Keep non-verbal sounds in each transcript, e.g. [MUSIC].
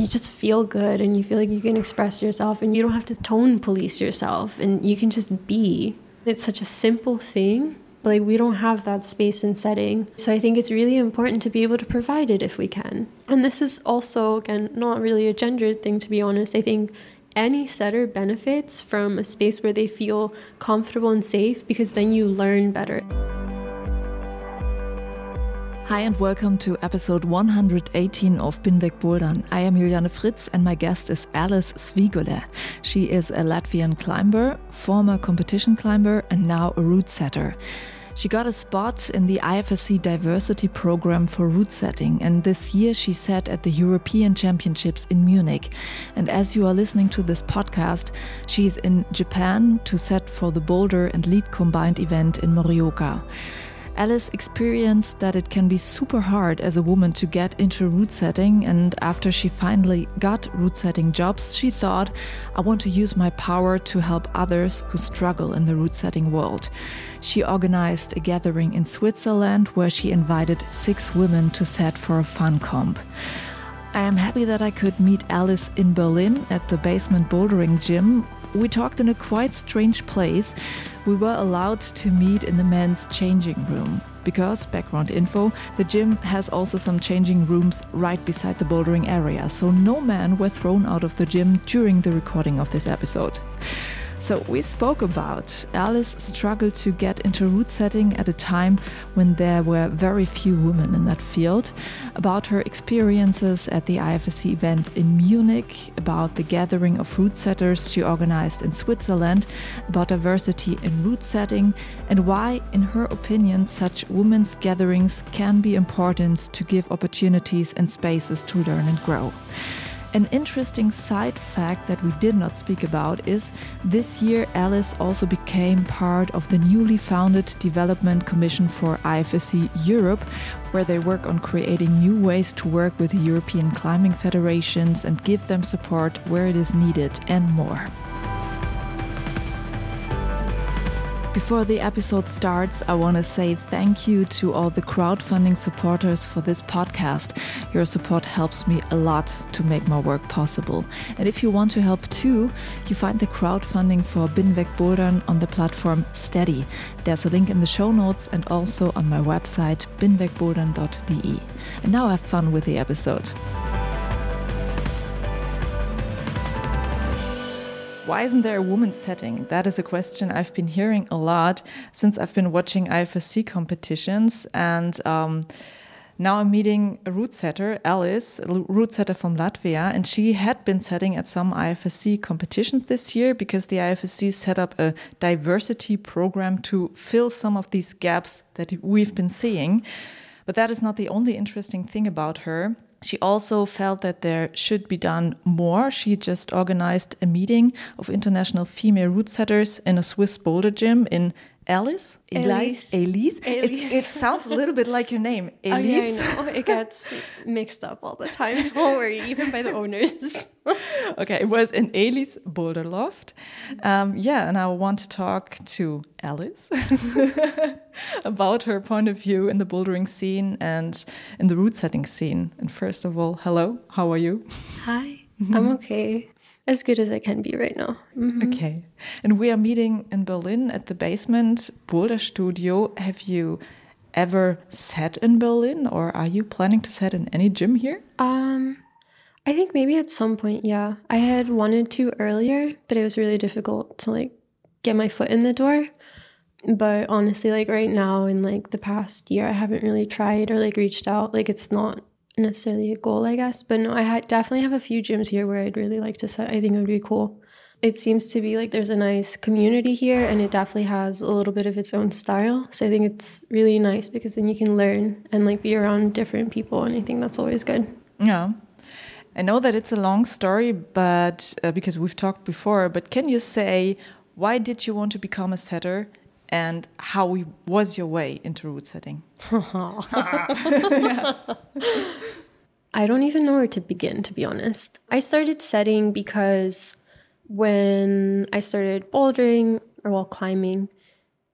You just feel good and you feel like you can express yourself and you don't have to tone police yourself and you can just be. It's such a simple thing. But like, we don't have that space and setting. So, I think it's really important to be able to provide it if we can. And this is also, again, not really a gendered thing, to be honest. I think any setter benefits from a space where they feel comfortable and safe because then you learn better. Hi and welcome to episode 118 of Binweg Bouldern. I am Juliane Fritz and my guest is Alice Svigule. She is a Latvian climber, former competition climber, and now a route setter. She got a spot in the IFSC diversity program for route setting, and this year she sat at the European Championships in Munich. And as you are listening to this podcast, she is in Japan to set for the boulder and lead combined event in Morioka. Alice experienced that it can be super hard as a woman to get into route setting, and after she finally got route setting jobs, she thought, I want to use my power to help others who struggle in the route setting world. She organized a gathering in Switzerland where she invited six women to set for a fun comp. I am happy that I could meet Alice in Berlin at the basement bouldering gym. We talked in a quite strange place we were allowed to meet in the men's changing room. Because, background info, the gym has also some changing rooms right beside the bouldering area, so no men were thrown out of the gym during the recording of this episode. So, we spoke about Alice struggled to get into route setting at a time when there were very few women in that field, about her experiences at the IFSC event in Munich, about the gathering of route setters she organized in Switzerland, about diversity in route setting, and why, in her opinion, such women's gatherings can be important to give opportunities and spaces to learn and grow. An interesting side fact that we did not speak about is this year Alice also became part of the newly founded Development Commission for IFSC Europe, where they work on creating new ways to work with European climbing federations and give them support where it is needed and more. Before the episode starts, I want to say thank you to all the crowdfunding supporters for this podcast. Your support helps me a lot to make my work possible. And if you want to help too, you find the crowdfunding for Binweg Bouldern on the platform Steady. There's a link in the show notes and also on my website binwegbouldern.de. And now have fun with the episode. Why isn't there a women's setting? That is a question I've been hearing a lot since I've been watching IFSC competitions. And um, now I'm meeting a route setter, Alice, a route setter from Latvia, and she had been setting at some IFSC competitions this year because the IFSC set up a diversity program to fill some of these gaps that we've been seeing. But that is not the only interesting thing about her. She also felt that there should be done more. She just organized a meeting of international female route setters in a Swiss boulder gym in Alice? Elise. Elise? Elise. It sounds a little bit like your name. Elise. [LAUGHS] Oh, yeah, I know. [LAUGHS] It gets mixed up all the time. Don't worry, even by the owners. [LAUGHS] okay, it was in Elise Boulder Loft. Um, yeah, and I want to talk to Alice about her point of view in the bouldering scene and in the route setting scene. And first of all, hello, how are you? Hi, I'm okay as good as I can be right now. Mm -hmm. Okay. And we are meeting in Berlin at the basement Boulder Studio. Have you ever sat in Berlin or are you planning to set in any gym here? Um I think maybe at some point, yeah. I had wanted to earlier, but it was really difficult to like get my foot in the door. But honestly, like right now in like the past year, I haven't really tried or like reached out. Like it's not necessarily a goal, I guess. But no, I ha- definitely have a few gyms here where I'd really like to set. I think it would be cool. It seems to be like there's a nice community here and it definitely has a little bit of its own style. So I think it's really nice because then you can learn and like be around different people and I think that's always good. Yeah. I know that it's a long story, but uh, because we've talked before, but can you say why did you want to become a setter and how was your way into route setting? [LAUGHS] [LAUGHS] [LAUGHS] I don't even know where to begin, to be honest. I started setting because when I started bouldering or while climbing,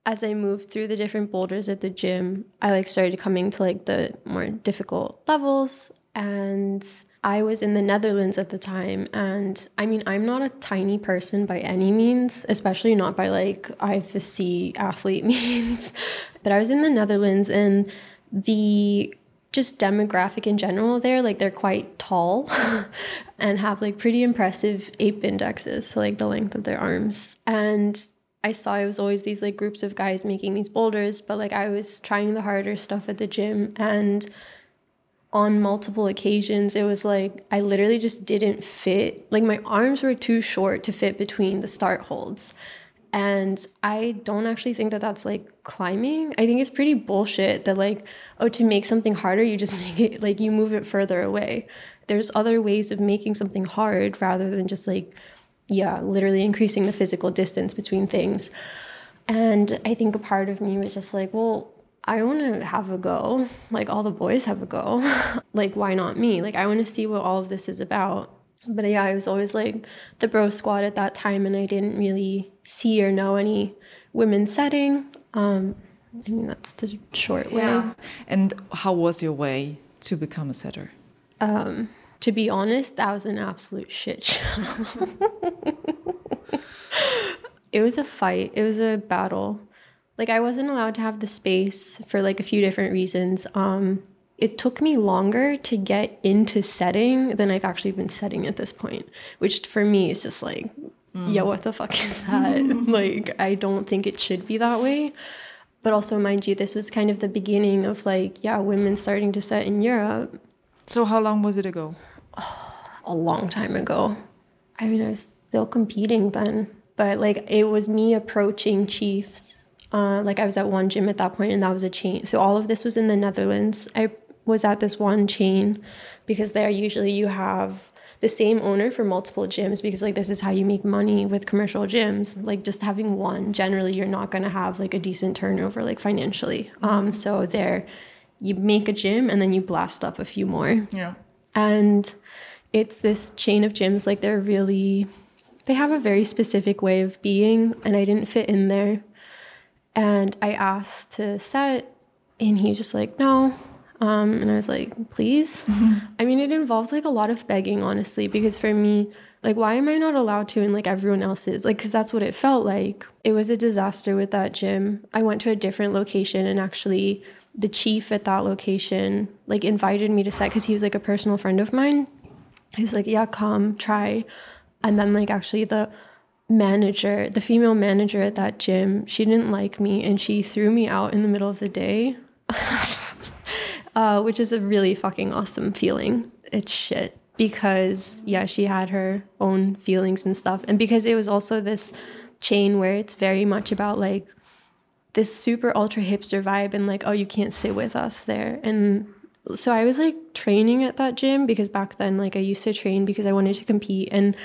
as I moved through the different boulders at the gym, I like started coming to like the more difficult levels and I was in the Netherlands at the time and I mean I'm not a tiny person by any means, especially not by like IFSC athlete [LAUGHS] means. but I was in the Netherlands and the just demographic in general there like they're quite tall [LAUGHS] and have like pretty impressive ape indexes so like the length of their arms and I saw it was always these like groups of guys making these boulders, but like I was trying the harder stuff at the gym and on multiple occasions it was like I literally just didn't fit. Like my arms were too short to fit between the start holds. And I don't actually think that that's like climbing. I think it's pretty bullshit that like oh to make something harder you just [LAUGHS] make it like you move it further away. There's other ways of making something hard rather than just like yeah, literally increasing the physical distance between things. And I think a part of me was just like, well, I want to have a go. Like all the boys have a go. [LAUGHS] like, why not me? Like, I want to see what all of this is about. But yeah, I was always like the bro squad at that time, and I didn't really see or know any women setting. Um, I mean, that's the short way. Yeah. And how was your way to become a setter? Um, to be honest, that was an absolute shit show. [LAUGHS] it was a fight, it was a battle. Like I wasn't allowed to have the space for like a few different reasons. Um it took me longer to get into setting than I've actually been setting at this point, which for me is just like, mm. yeah, what the fuck is that? [LAUGHS] like, I don't think it should be that way. But also, mind you, this was kind of the beginning of like, yeah, women starting to set in Europe. So, how long was it ago? a long time ago. I mean, I was still competing then, but like it was me approaching Chiefs. Uh, like I was at one gym at that point, and that was a change. So all of this was in the Netherlands. I was at this one chain because there usually you have the same owner for multiple gyms because like this is how you make money with commercial gyms like just having one generally you're not going to have like a decent turnover like financially um so there you make a gym and then you blast up a few more yeah and it's this chain of gyms, like they're really, they have a very specific way of being, and I didn't fit in there. And I asked to set, and he was just like, no. Um, and I was like, please. Mm-hmm. [LAUGHS] I mean, it involved like a lot of begging, honestly, because for me, like, why am I not allowed to? And like everyone else is, like, because that's what it felt like. It was a disaster with that gym. I went to a different location and actually the chief at that location like invited me to set because he was like a personal friend of mine. He was like, "Yeah, come try," and then like actually the manager, the female manager at that gym, she didn't like me and she threw me out in the middle of the day, [LAUGHS] uh, which is a really fucking awesome feeling. It's shit because yeah, she had her own feelings and stuff, and because it was also this chain where it's very much about like this super ultra hipster vibe and like, oh, you can't sit with us there. And so I was like training at that gym because back then, like, I used to train because I wanted to compete. And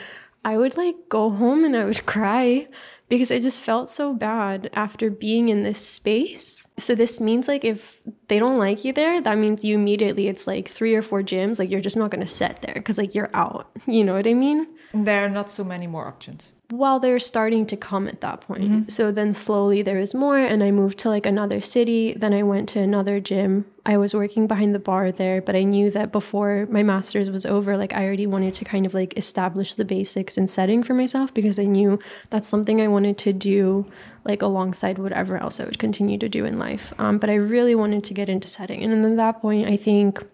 I would like go home and I would [LAUGHS] cry because I just felt so bad after being in this space. So this means like if they don't like you there, that means you immediately it's like three or four gyms, like you're just not going to set there cuz like you're out. [LAUGHS] You know what I mean? There are not so many more options while they're starting to come at that point. Mm-hmm. So then slowly there was more, and I moved to like another city. Then I went to another gym. I was working behind the bar there, but I knew that before my master's was over, like I already wanted to kind of like establish the basics and setting for myself because I knew that's something I wanted to do like alongside whatever else I would continue to do in life. Um, but I really wanted to get into setting. And then at that point, I think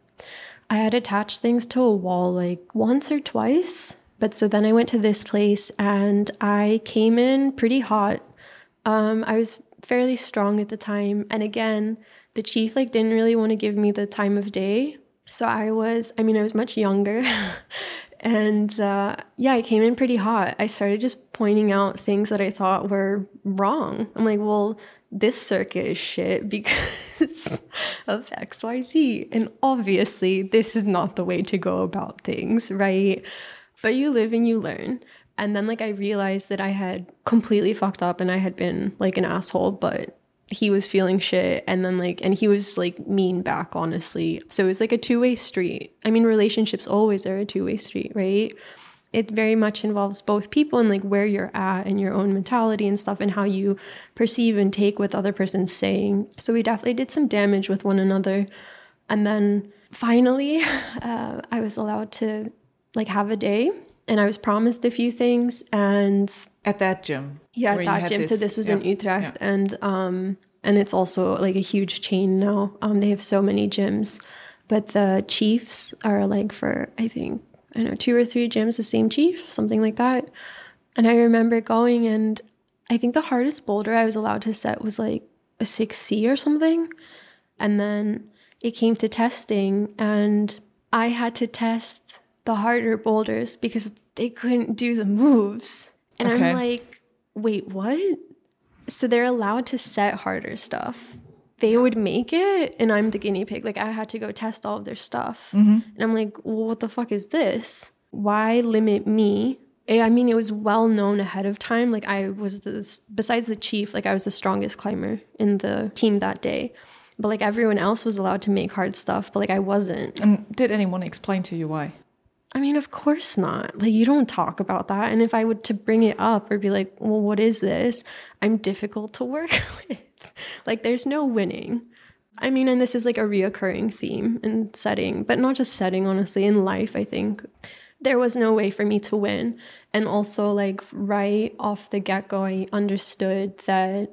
I had attached things to a wall like once or twice but so then I went to this place and I came in pretty hot. Um, I was fairly strong at the time. And again, the chief like didn't really want to give me the time of day. So I was, I mean, I was much younger. [LAUGHS] and uh, yeah, I came in pretty hot. I started just pointing out things that I thought were wrong. I'm like, well, this circuit is shit because [LAUGHS] of XYZ. And obviously, this is not the way to go about things, right? But you live and you learn. And then, like, I realized that I had completely fucked up and I had been like an asshole, but he was feeling shit and then like and he was like mean back honestly. So it was like a two-way street. I mean relationships always are a two-way street right? It very much involves both people and like where you're at and your own mentality and stuff and how you perceive and take what the other person's saying. So we definitely did some damage with one another. And then finally [LAUGHS] uh, i was allowed to like have a day and i was promised a few things and at that gym yeah at that gym. This, so this was yeah, in utrecht yeah. and um and it's also like a huge chain now. Um they have so many gyms but the chiefs are like for i think i don't know two or three gyms the same chief something like that. And i remember going and i think the hardest boulder i was allowed to set was like a 6c or something. And then it came to testing and i had to test the harder boulders because they couldn't do the moves and okay. I'm like, wait, what? So they're allowed to set harder stuff. They would make it, and I'm the guinea pig. Like I had to go test all of their stuff. Mm-hmm. And I'm like, well, what the fuck is this? Why limit me? I mean, it was well known ahead of time. Like I was the besides the chief, like I was the strongest climber in the team that day. But like everyone else was allowed to make hard stuff, but like I wasn't. And did anyone explain to you why? I mean, of course not. Like, you don't talk about that. And if I would to bring it up or be like, well, what is this? I'm difficult to work [LAUGHS] with. like, there's no winning. I mean, and this is like a reoccurring theme in setting, but not just setting, honestly, in life, I think. There was no way for me to win. And also, like, right off the get go, I understood that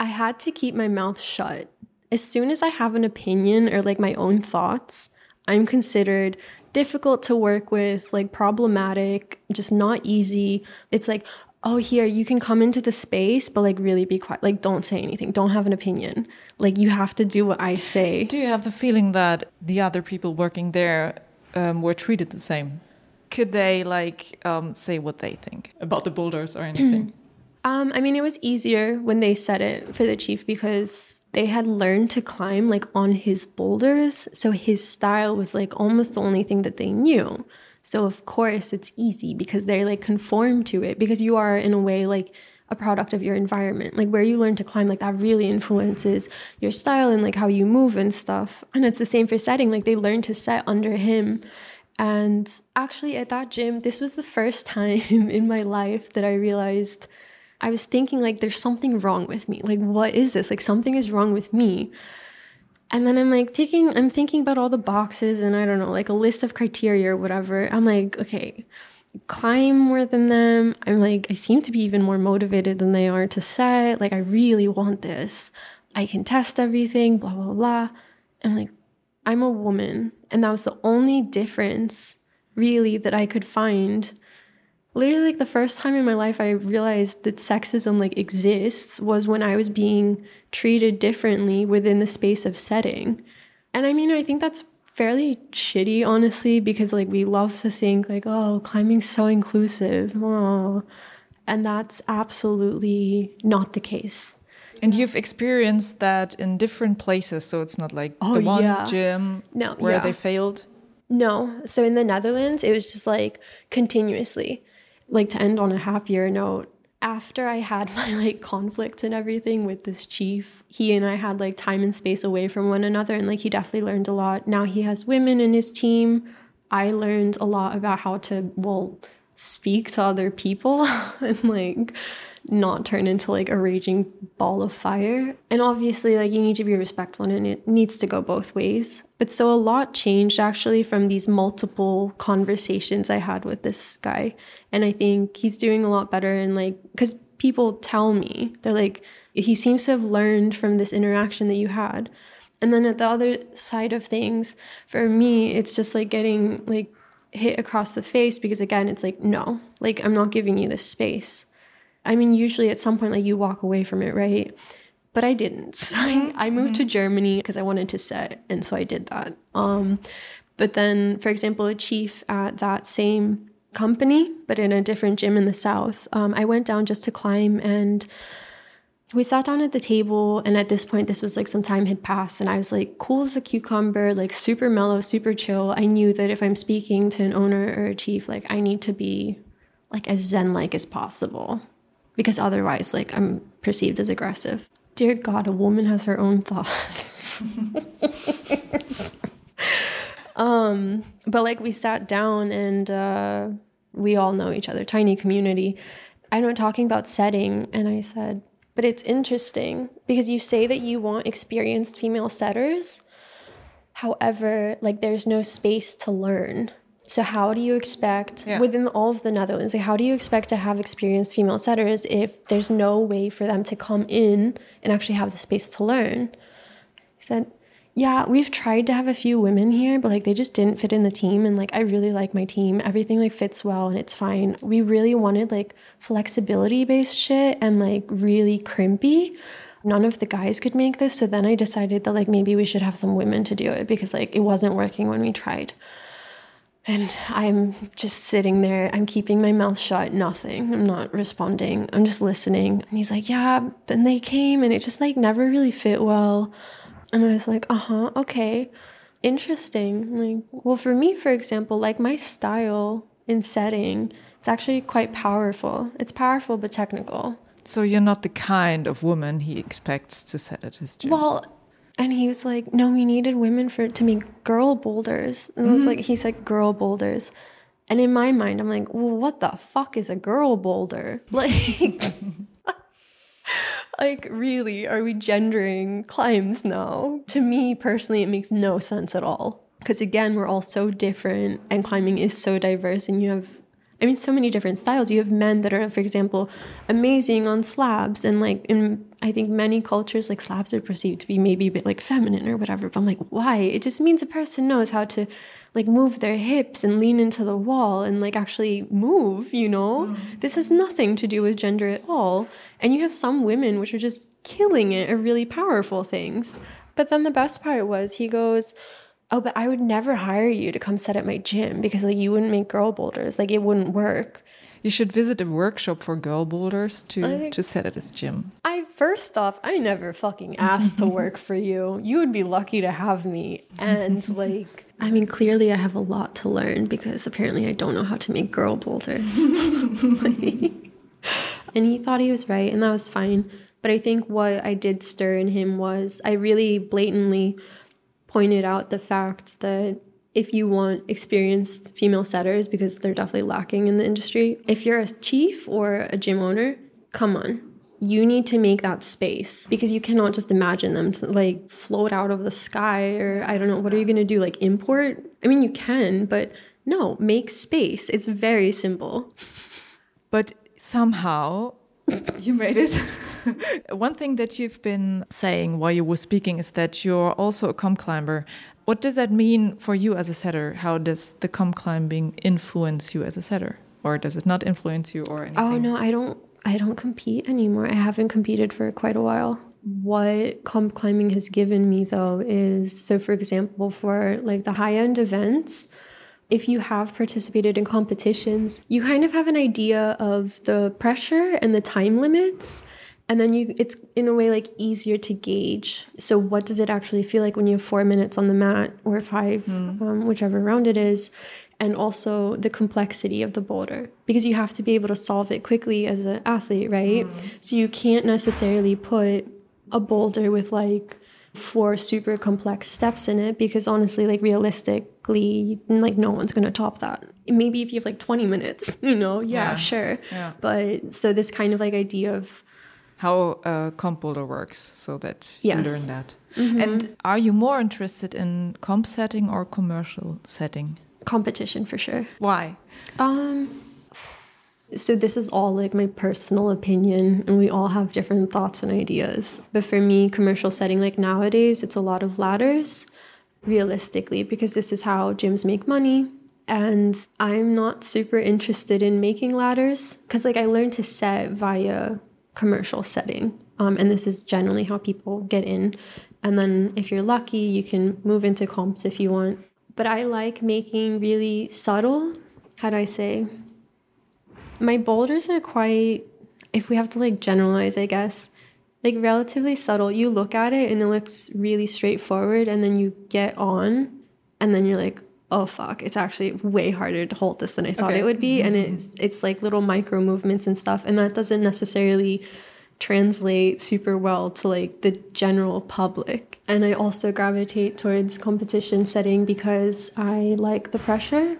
I had to keep my mouth shut. As soon as I have an opinion or like my own thoughts, I'm considered difficult to work with, like problematic, just not easy. It's like, oh, here, you can come into the space, but like really be quiet. Like, don't say anything, don't have an opinion. Like, you have to do what I say. Do you have the feeling that the other people working there um, were treated the same? Could they like um, say what they think about the boulders or anything? [CLEARS THROAT] um, I mean, it was easier when they said it for the chief because they had learned to climb like on his boulders. So his style was like almost the only thing that they knew. So of course it's easy because they're like conformed to it because you are in a way like a product of your environment. Like where you learn to climb, like that really influences your style and like how you move and stuff. And it's the same for setting. Like they learn to set under him. And actually at that gym, this was the first [LAUGHS] time in my life that I realized I was thinking like there's something wrong with me. Like what is this? Like something is wrong with me. And then I'm like taking I'm thinking about all the boxes and I don't know, like a list of criteria or whatever. I'm like, okay, climb more than them. I'm like I seem to be even more motivated than they are to set. Like I really want this. I can test everything, blah blah blah. I'm like I'm a woman and that was the only difference really that I could find literally like the first time in my life I realized that sexism like exists was when I was being treated differently within the space of setting. And I mean, I think that's fairly shitty honestly because like we love to think like oh climbing's so inclusive oh. and that's absolutely not the case and you've experienced that in different places so it's not like oh, the one yeah. gym no, where yeah. they failed no so in the netherlands it was just like continuously like to end on a happier note after I had [LAUGHS] my like conflict and everything with this chief, he and I had like time and space away from one another and like he definitely learned a lot. Now he has women in his team. I learned a lot about how to well speak to other people [LAUGHS] and like not turn into like a raging ball of fire. And obviously, like you need to be respectful and it needs to go both ways. But so a lot changed actually from these multiple conversations I had with this guy. And I think he's doing a lot better. And like, because people tell me, they're like, he seems to have learned from this interaction that you had. And then at the other side of things, for me, it's just like getting like hit across the face because again, it's like, no, like I'm not giving you this space. I mean, usually at some point, like you walk away from it, right? But I didn't. [LAUGHS] I, I moved mm-hmm. to Germany because I wanted to set, and so I did that. Um, But then, for example, a chief at that same company, but in a different gym in the south, um, I went down just to climb and we sat down at the table and at this point this was like some time had passed and i was like cool as a cucumber like super mellow super chill i knew that if i'm speaking to an owner or a chief like i need to be like as zen like as possible because otherwise like i'm perceived as aggressive dear god a woman has her own thoughts um but like we sat down and uh we all know each other tiny community i know talking about setting and i said but it's interesting because you say that you want experienced female setters. However, like there's no space to learn. So how do you expect yeah. within all of the Netherlands, like how do you expect to have experienced female setters if there's no way for them to come in and actually have the space to learn? He said, yeah, we've tried to have a few women here, but like they just didn't fit in the team. And like I really like my team. Everything like fits well and it's fine. We really wanted like flexibility based shit and like really crimpy. None of the guys could make this. So then I decided that like maybe we should have some women to do it because like it wasn't working when we tried. And I'm just sitting there. I'm keeping my mouth shut, nothing. I'm not responding. I'm just listening. And he's like, Yeah, and they came and it just like never really fit well. And I was like, uh huh, okay, interesting. Like, well, for me, for example, like my style in setting, it's actually quite powerful. It's powerful but technical. So you're not the kind of woman he expects to set at his gym. Well, and he was like, no, we needed women for to make girl boulders. And mm -hmm. it was like he said girl boulders. And in my mind, I'm like, well, what the fuck is a girl boulder? [LAUGHS] Like like, really, are we gendering climbs now? To me personally, it makes no sense at all. Because again, we're all so different and climbing is so diverse, and you have I mean, so many different styles. You have men that are, for example, amazing on slabs, and like in I think many cultures, like slabs are perceived to be maybe a bit like feminine or whatever. But I'm like, why? It just means a person knows how to like move their hips and lean into the wall and like actually move. You know, mm. this has nothing to do with gender at all. And you have some women which are just killing it, are really powerful things. But then the best part was he goes oh, but I would never hire you to come set up my gym because like you wouldn't make girl boulders. Like it wouldn't work. You should visit a workshop for girl boulders to I, to set at his gym. I first off, I never fucking asked to work for you. You would be lucky to have me. And [LAUGHS] like I mean, clearly I have a lot to learn because apparently I don't know how to make girl boulders. [LAUGHS] and he thought he was right, and that was fine. But I think what I did stir in him was I really blatantly pointed out the fact that if you want experienced female setters, because they're definitely lacking in the industry, if you're a chief or a gym owner, come on. You need to make that space because you cannot just imagine them to like float out of the sky or I don't know, what are you going to do? Like import? I mean, you can, but no, make space. It's very simple. But somehow [LAUGHS] you made it. [LAUGHS] One thing that you've been saying while you were speaking is that you're also a comp climber. What does that mean for you as a setter? How does the comp climbing influence you as a setter? Or does it not influence you or oh, anything? Oh no, I don't I don't compete anymore. I haven't competed for quite a while. What comp climbing has given me though is so for example for like the high end events, if you have participated in competitions, you kind of have an idea of the pressure and the time limits and then you it's in a way like easier to gauge so what does it actually feel like when you have four minutes on the mat or five mm. um, whichever round it is and also the complexity of the boulder because you have to be able to solve it quickly as an athlete right mm. so you can't necessarily put a boulder with like four super complex steps in it because honestly like realistically like no one's going to top that maybe if you have like 20 minutes [LAUGHS] you know yeah, yeah. sure yeah. but so this kind of like idea of how a comp boulder works so that yes. you learn that. Mm -hmm. And are you more interested in comp setting or commercial setting? Competition for sure. Why? Um so this is all like my personal opinion and we all have different thoughts and ideas. But for me, commercial setting like nowadays, it's a lot of ladders realistically because this is how gyms make money and I'm not super interested in making ladders because like I learned to set via commercial setting. Um, and this is generally how people get in. And then if you're lucky, you can move into comps if you want. but I like making really subtle, how do I say? My boulders are quite, if we have to like generalize, I guess, like relatively subtle. You look at it and it looks really straightforward, and then you get on, and then you're like, oh fuck, it's actually way harder to hold this than I thought okay. it would be. And it's it's like little micro movements and stuff, and that doesn't necessarily translate super well to like the general public. And I also gravitate towards competition setting because I like the pressure.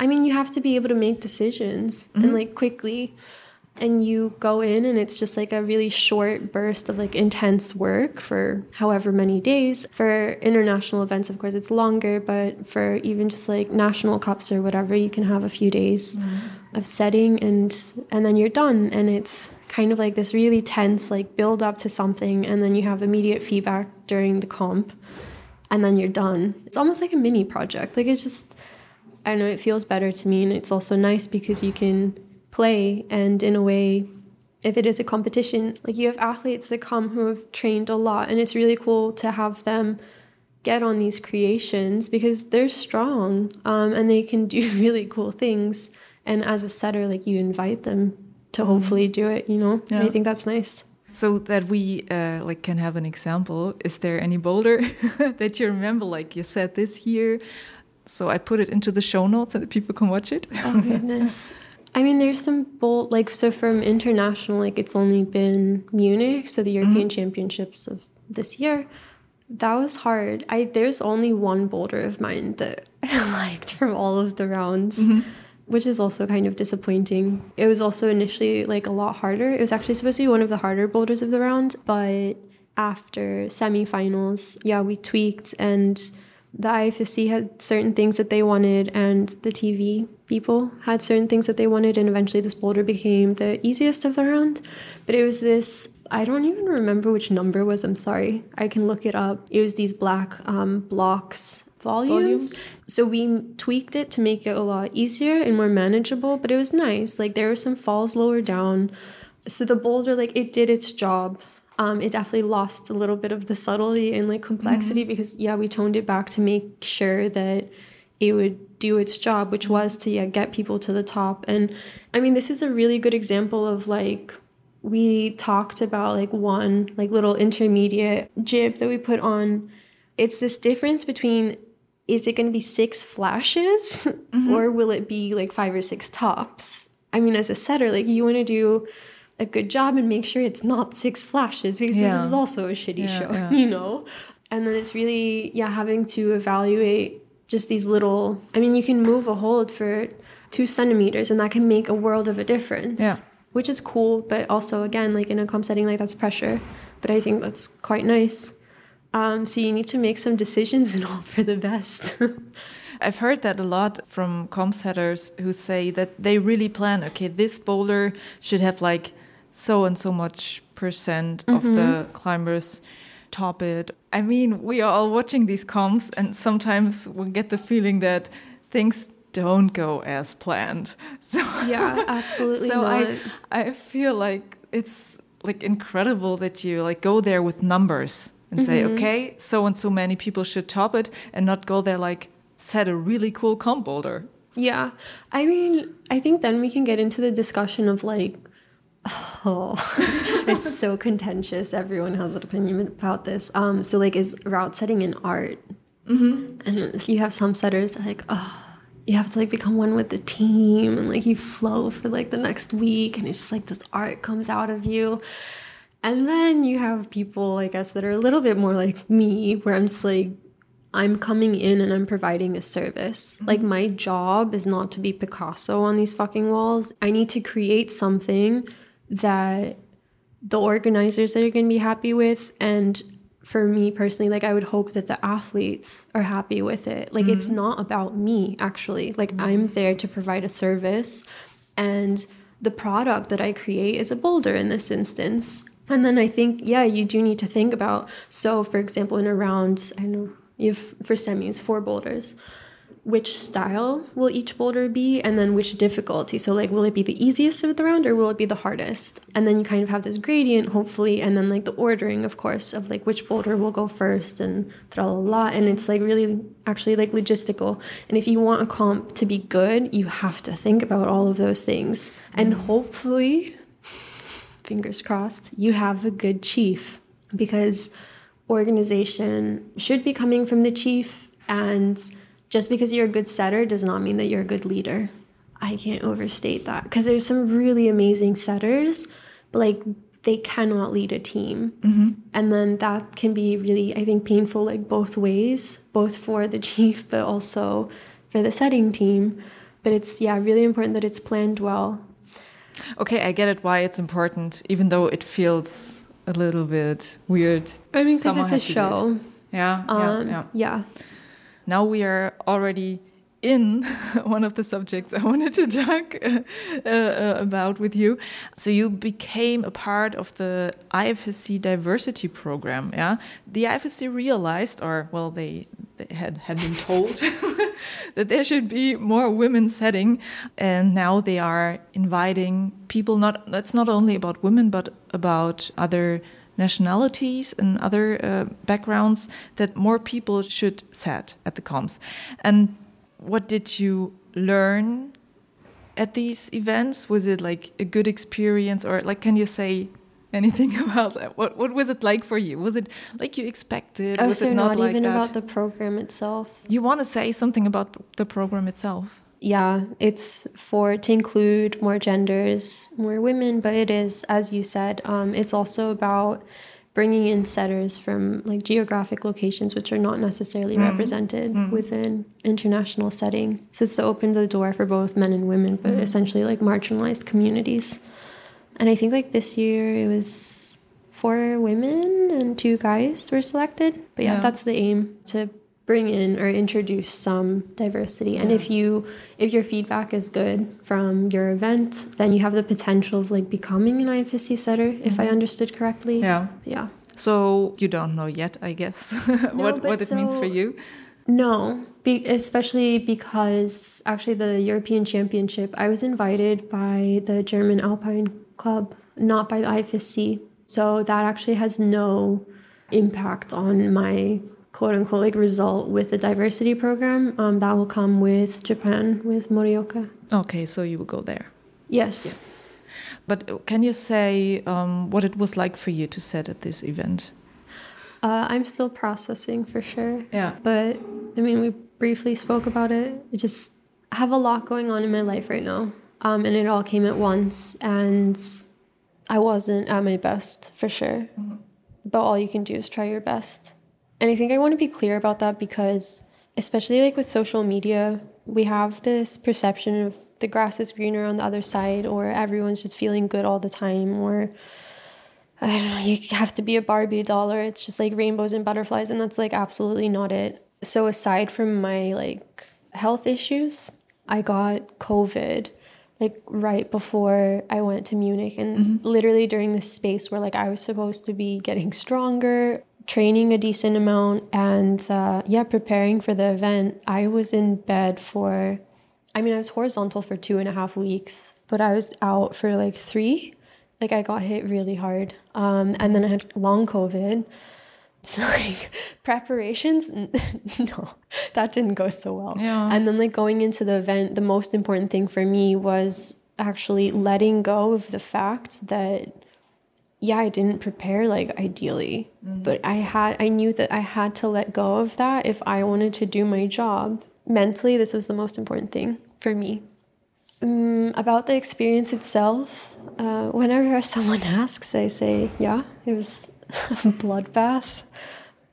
I mean, you have to be able to make decisions mm-hmm. and like quickly and you go in and it's just like a really short burst of like intense work for however many days. For international events of course it's longer but for even just like national cups or whatever you can have a few days mm. of setting and and then you're done. And it's kind of like this really tense like build up to something and then you have immediate feedback during the comp and then you're done. It's almost like a mini project. Like it's just i don't know it feels better to me and it's also nice because you can play and in a way if it is a competition like you have athletes that come who have trained a lot and it's really cool to have them get on these creations because they're strong um, and they can [LAUGHS] do really cool things. And as a setter like you invite them to mm-hmm. hopefully do it you know? Yeah. i think that's nice. So that we uh, like can have an example is there any boulder [LAUGHS] that you remember like you said this year? So i put it into the show notes that people can watch it. Oh [LAUGHS] goodness I mean, there's some bold, like, so from international, like, it's only been Munich, so the European mm-hmm. Championships of this year. That was hard. I There's only one boulder of mine that [LAUGHS] I liked from all of the rounds, mm-hmm. which is also kind of disappointing. It was also initially, like, a lot harder. It was actually supposed to be one of the harder boulders of the round, but after semifinals, yeah, we tweaked and the IFSC had certain things that they wanted, and the TV people had certain things that they wanted, and eventually this boulder became the easiest of the round. But it was this I don't even remember which number was. I'm sorry. I can look it up. It was these black um, blocks volumes. volumes. So we tweaked it to make it a lot easier and more manageable, but it was nice. Like there were some falls lower down. So the boulder, like it did its job um, it definitely lost a little bit of the subtlety and like complexity mm-hmm. because yeah we toned it back to make sure that it would do its job which was to yeah get people to the top and i mean this is a really good example of like we talked about like one like little intermediate jib that we put on it's this difference between is it going to be six flashes [LAUGHS] mm-hmm. or will it be like five or six tops i mean as a setter like you want to do a good job and make sure it's not six flashes because yeah. this is also a shitty yeah, show, yeah. [LAUGHS] you know? And then it's really, yeah, having to evaluate just these little, I mean, you can move a hold for two centimeters and that can make a world of a difference. Yeah. Which is cool, but also, again, like in a comp setting, like that's pressure. But I think that's quite nice. Um, so you need to make some decisions and [LAUGHS] hope for the best. [LAUGHS] I've heard that a lot from comp setters who say that they really plan, okay, this boulder should have like so and so much percent mm -hmm. of the mm-hmm. climbers top it. I mean, we are all watching these comps, and sometimes we get the feeling that things don't go as planned. [LAUGHS] So yeah, absolutely. so not. I I feel like it's like incredible that you like go there with numbers and mm -hmm. say, mm-hmm. okay, so and so many people should top it, and not go there like set a really cool comp boulder. Yeah, I mean, I think then we can get into the discussion of like Oh, [LAUGHS] it's so contentious. Everyone has an opinion about this. Um, so like, is route setting an art? Mm-hmm. And you have some setters like, oh, you have to like become one with the team, and like you flow for like the next week, and it's just like this art comes out of you. And then you have people, I guess, that are a little bit more like me, where I'm just like, I'm coming in and I'm providing a service. Mm-hmm. Like, my job is not to be Picasso on these fucking walls. I need to create something that the organizers are going to be happy with and for me personally like i would hope that the athletes are happy with it like mm-hmm. it's not about me actually like mm-hmm. i'm there to provide a service and the product that i create is a boulder in this instance and then i think yeah you do need to think about so for example in a round i know you have for semis four boulders which style will each boulder be and then which difficulty. So like will it be the easiest of the round or will it be the hardest? And then you kind of have this gradient hopefully and then like the ordering of course of like which boulder will go first and tra la and it's like really actually like logistical. And if you want a comp to be good, you have to think about all of those things. And hopefully [LAUGHS] fingers crossed, you have a good chief because organization should be coming from the chief and just because you're a good setter does not mean that you're a good leader. I can't overstate that because there's some really amazing setters, but like they cannot lead a team. Mm-hmm. And then that can be really, I think, painful, like both ways, both for the chief, but also for the setting team. But it's, yeah, really important that it's planned well. Okay, I get it why it's important, even though it feels a little bit weird. I mean, because it's a show. Yeah, um, yeah, yeah. Yeah now we are already in [LAUGHS] one of the subjects I wanted to talk uh, uh, about with you. So you became a part of the IFSC diversity program. Yeah, the IFSC realized, or well, they, they had had been told [LAUGHS] that there should be more women setting, and now they are inviting people. Not that's not only about women, but about other nationalities and other uh, backgrounds that more people should set at the comps. And what did you learn at these events? Was it like a good experience, or like can you say anything [LAUGHS] about that? What what was it like for you? Was it like you expected? Oh, was so it not, not, like even that? about the program itself. You want to say something about the program itself? Yeah, it's for to include more genders, more women, but it is, as you said, um, it's also about bringing in setters from like geographic locations which are not necessarily mm. represented mm. within international setting. So it's to open the door for both men and women, but mm. essentially like marginalized communities. And I think like this year it was four women and two guys were selected. But yeah, yeah. that's the aim to bring in or introduce some diversity. And if you if your feedback is good from your event then you have the potential of like becoming an ifsc setter if mm-hmm. i understood correctly. Yeah. Yeah. So you don't know yet i guess [LAUGHS] no, what what it means for you. No be, especially because actually the european championship i was invited by the german alpine club not by the ifsc so that actually has no impact on my quote unquote like result with the diversity program um, that will come with Japan with Morioka. Okay, so you will go there. Yes. yes. But uh, can you say um, what it was like for you to set at this event? Uh, I'm still processing for sure. Yeah. But I mean, we briefly spoke about it. I just have a lot going on in my life right now. Um, and it all came at once. And I wasn't at my best for sure. Mm -hmm. But all you can do is try your best. And I think I want to be clear about that because, especially like with social media, we have this perception of the grass is greener on the other side, or everyone's just feeling good all the time, or I don't know, you have to be a Barbie doll, or it's just like rainbows and butterflies, and that's like absolutely not it. So, aside from my like health issues, I got COVID like right before I went to Munich and mm-hmm. literally during this space where like I was supposed to be getting stronger training a decent amount and uh, yeah, preparing for the event. I was in bed for, I mean, I was horizontal for two and a half weeks, but I was out for like three. Like I got hit really hard. Um, and then I had long COVID. [LAUGHS] So like preparations, [LAUGHS] no, that didn't go so well. Yeah. And then like going into the event, the most important thing for me was actually letting go of the fact that yeah, I didn't prepare like ideally, mm-hmm. but I had I knew that I had to let go of that if I wanted to do my job. Mentally, this was the most important thing for me. Um, about the experience itself, uh, whenever [LAUGHS] someone asks, I say, yeah, it was [LAUGHS] a bloodbath.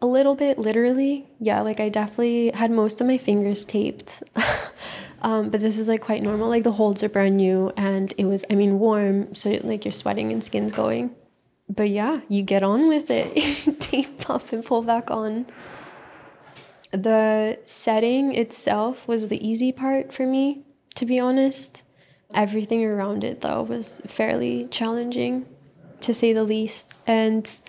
A little bit literally. Yeah, like I definitely had most of my fingers taped. [LAUGHS] um, but this is like quite normal. Like the holds are brand new and it was, I mean, warm. So like you're sweating and skin's going but yeah, you get on with it. [LAUGHS] Tape up and pull back on. The setting itself was the easy part for me, to be honest. Everything around it, though, was fairly challenging, to say the least. And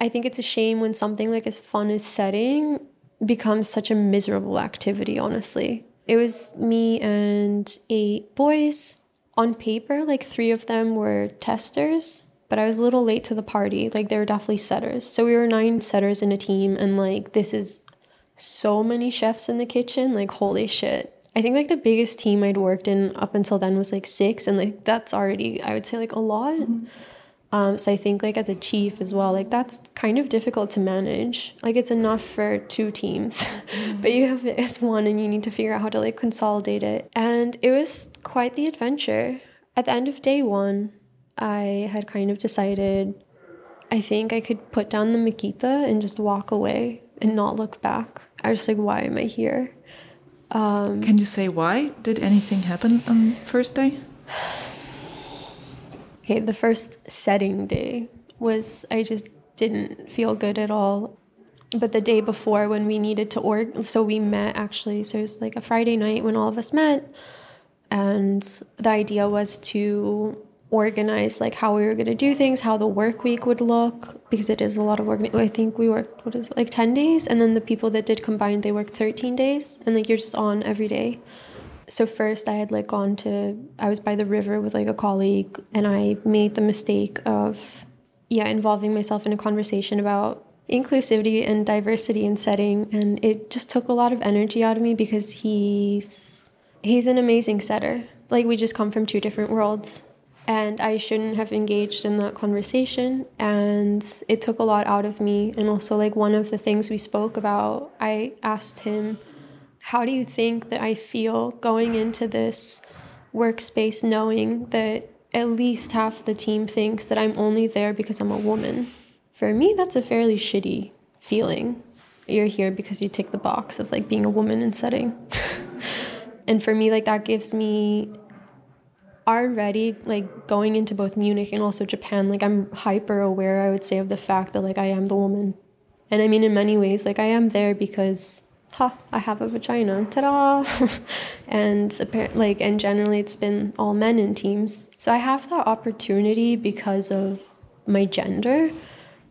I think it's a shame when something like as fun as setting becomes such a miserable activity, honestly. It was me and eight boys. On paper, like three of them were testers, but I was a little late to the party. Like they were definitely setters. So we were nine setters in a team, and like this is so many chefs in the kitchen. Like, holy shit. I think like the biggest team I'd worked in up until then was like six, and like that's already, I would say, like a lot. Mm-hmm. Um, so I think like as a chief as well, like that's kind of difficult to manage. Like it's enough for two teams, [LAUGHS] but you have it as one and you need to figure out how to like consolidate it. And it was quite the adventure. At the end of day one, I had kind of decided I think I could put down the Makita and just walk away and not look back. I was like, why am I here? Um, Can you say why? Did anything happen on first day? Okay, the first setting day was I just didn't feel good at all. But the day before, when we needed to org, so we met actually. So it was like a Friday night when all of us met, and the idea was to organize like how we were going to do things, how the work week would look, because it is a lot of work. I think we worked what is it, like ten days, and then the people that did combined they worked thirteen days, and like you're just on every day so first I had like gone to I was by the river with like a colleague and I made the mistake of yeah involving myself in a conversation about inclusivity and diversity in setting and it just took a lot of energy out of me because he's he's an amazing setter like we just come from two different worlds and I shouldn't have engaged in that conversation and it took a lot out of me and also like one of the things we spoke about I asked him how do you think that I feel going into this workspace knowing that at least half the team thinks that I'm only there because I'm a woman? For me, that's a fairly shitty feeling. You're here because you tick the box of like being a woman in setting. [LAUGHS] and for me, like that gives me already like going into both Munich and also Japan, like I'm hyper aware, I would say, of the fact that like I am the woman. And I mean, in many ways, like I am there because ha, I have a vagina, ta-da! [LAUGHS] and apparently, like, and generally it's been all men in teams. So I have that opportunity because of my gender.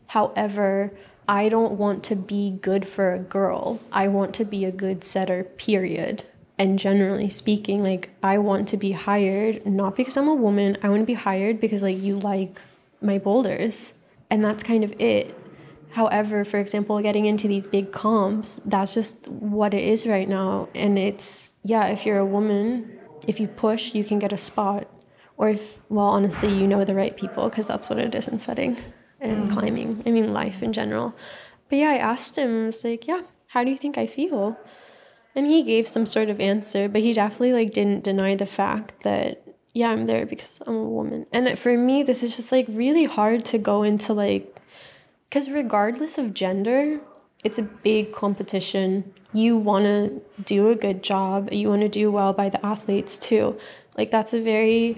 However, I don't want to be good for a girl. I want to be a good setter, period. And generally speaking, like, I want to be hired not because I'm a woman, I want to be hired because, like, you like my boulders. And that's kind of it. However, for example, getting into these big comps, that's just what it is right now. And it's, yeah, if you're a woman, if you push, you can get a spot. Or if, well, honestly, you know the right people, because that's what it is in setting and mm. climbing. I mean, life in general. But yeah, I asked him, I was like, yeah, how do you think I feel? And he gave some sort of answer, but he definitely like didn't deny the fact that yeah, I'm there because I'm a woman. And for me, this is just like really hard to go into like because regardless of gender, it's a big competition. You want to do a good job, you want to do well by the athletes too. Like, that's a very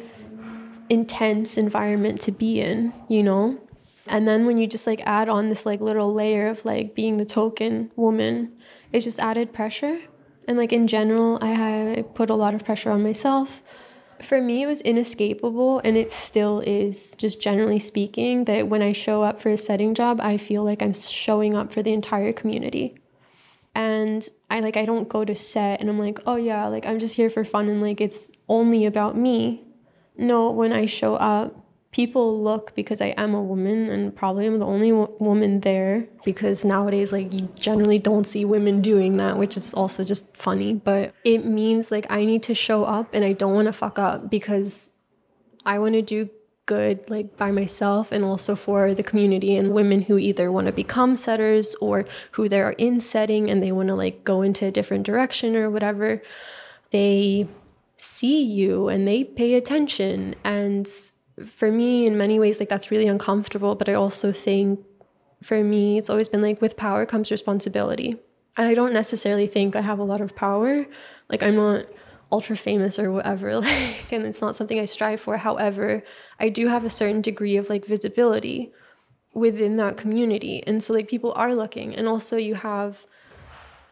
intense environment to be in, you know? And then when you just like add on this like little layer of like being the token woman, it's just added pressure. And like in general, I, put a lot of pressure on myself for me, it was inescapable, and it still is, just generally speaking, that when I show up for a setting job, I feel like I'm showing up for the entire community. And I like, I don't go to set and I'm like, oh yeah, like I'm just here for fun and like it's only about me. No, when I show up, people look because I am a woman and probably I'm the only woman there because nowadays like you generally don't see women doing that which is also just funny. But it means like I need to show up and I don't want to fuck up because I want to do good like by myself and also for the community and women who either want to become setters or who they are in setting and they want to like go into a different direction or whatever. They see you and they pay attention and for me, in many ways, like that's really uncomfortable. But I also think for me, it's always been like with power comes responsibility. And I don't necessarily think I have a lot of power. Like I'm not ultra famous or whatever, [LAUGHS] like, and it's not something I strive for. However, I do have a certain degree of like visibility within that community. And so like people are looking. And also you have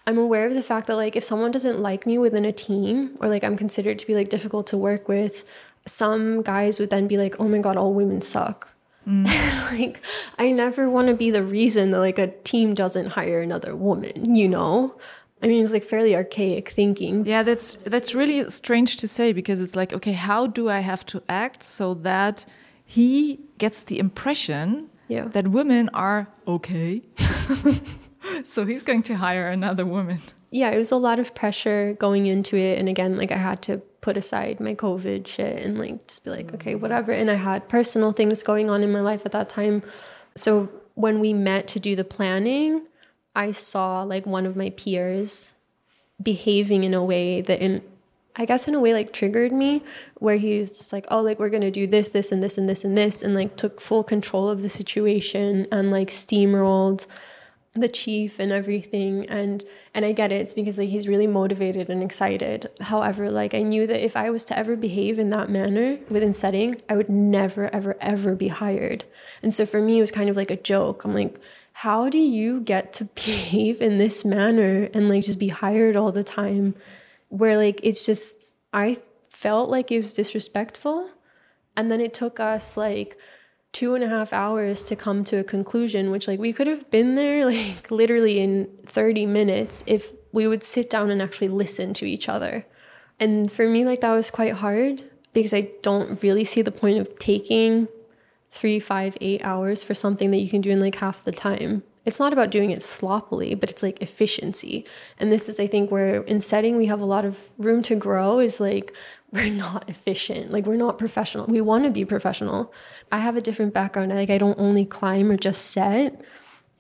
I'm aware of the fact that like if someone doesn't like me within a team or like I'm considered to be like difficult to work with, some guys would then be like, oh my God, all women suck. Mm. [LAUGHS] like I never want to be the reason that like a team doesn't hire another woman, you know? I mean, it's like fairly archaic thinking. Yeah, that's that's really strange to say because it's like, okay, how do I have to act so that he gets the impression yeah. that women are okay? [LAUGHS] so he's going to hire another woman. Yeah, it was a lot of pressure going into it, and again, like I had to put aside my COVID shit and like just be like, mm. okay, whatever. And I had personal things going on in my life at that time. So when we met to do the planning, I saw like one of my peers behaving in a way that in I guess in a way like triggered me where he was just like, oh, like we're gonna do this, this, and this, and this, and this, and like took full control of the situation and like steamrolled the chief and everything and and I get it it's because like he's really motivated and excited. However like I knew that if I was to ever behave in that manner within setting I would never ever ever be hired. And so for me it was kind of like a joke. I'm like how do you get to [LAUGHS] behave in this manner and like just be hired all the time? Where like it's just I felt like it was disrespectful and then it took us like two and a half hours to come to a conclusion, which like we could have been there [LAUGHS] like literally in 30 minutes if we would sit down and actually listen to each other. And for me, like that was quite hard because I don't really see the point of taking three, five, eight hours for something that you can do in like half the time. It's not about doing it sloppily, but it's like efficiency. And this is, I think, where in setting we have a lot of room to grow is like we're not efficient. Like we're not professional. We want to be professional. I have a different background. Like I don't only climb or just set.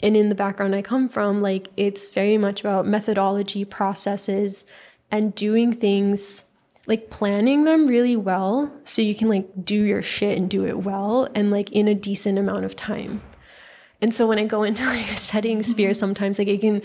And in the background I come from, like it's very much about methodology, processes, and doing things like planning them really well so you can like do your shit and do it well and like in a decent amount of time. And so when I go [LAUGHS] into like a setting sphere, mm-hmm. sometimes like it can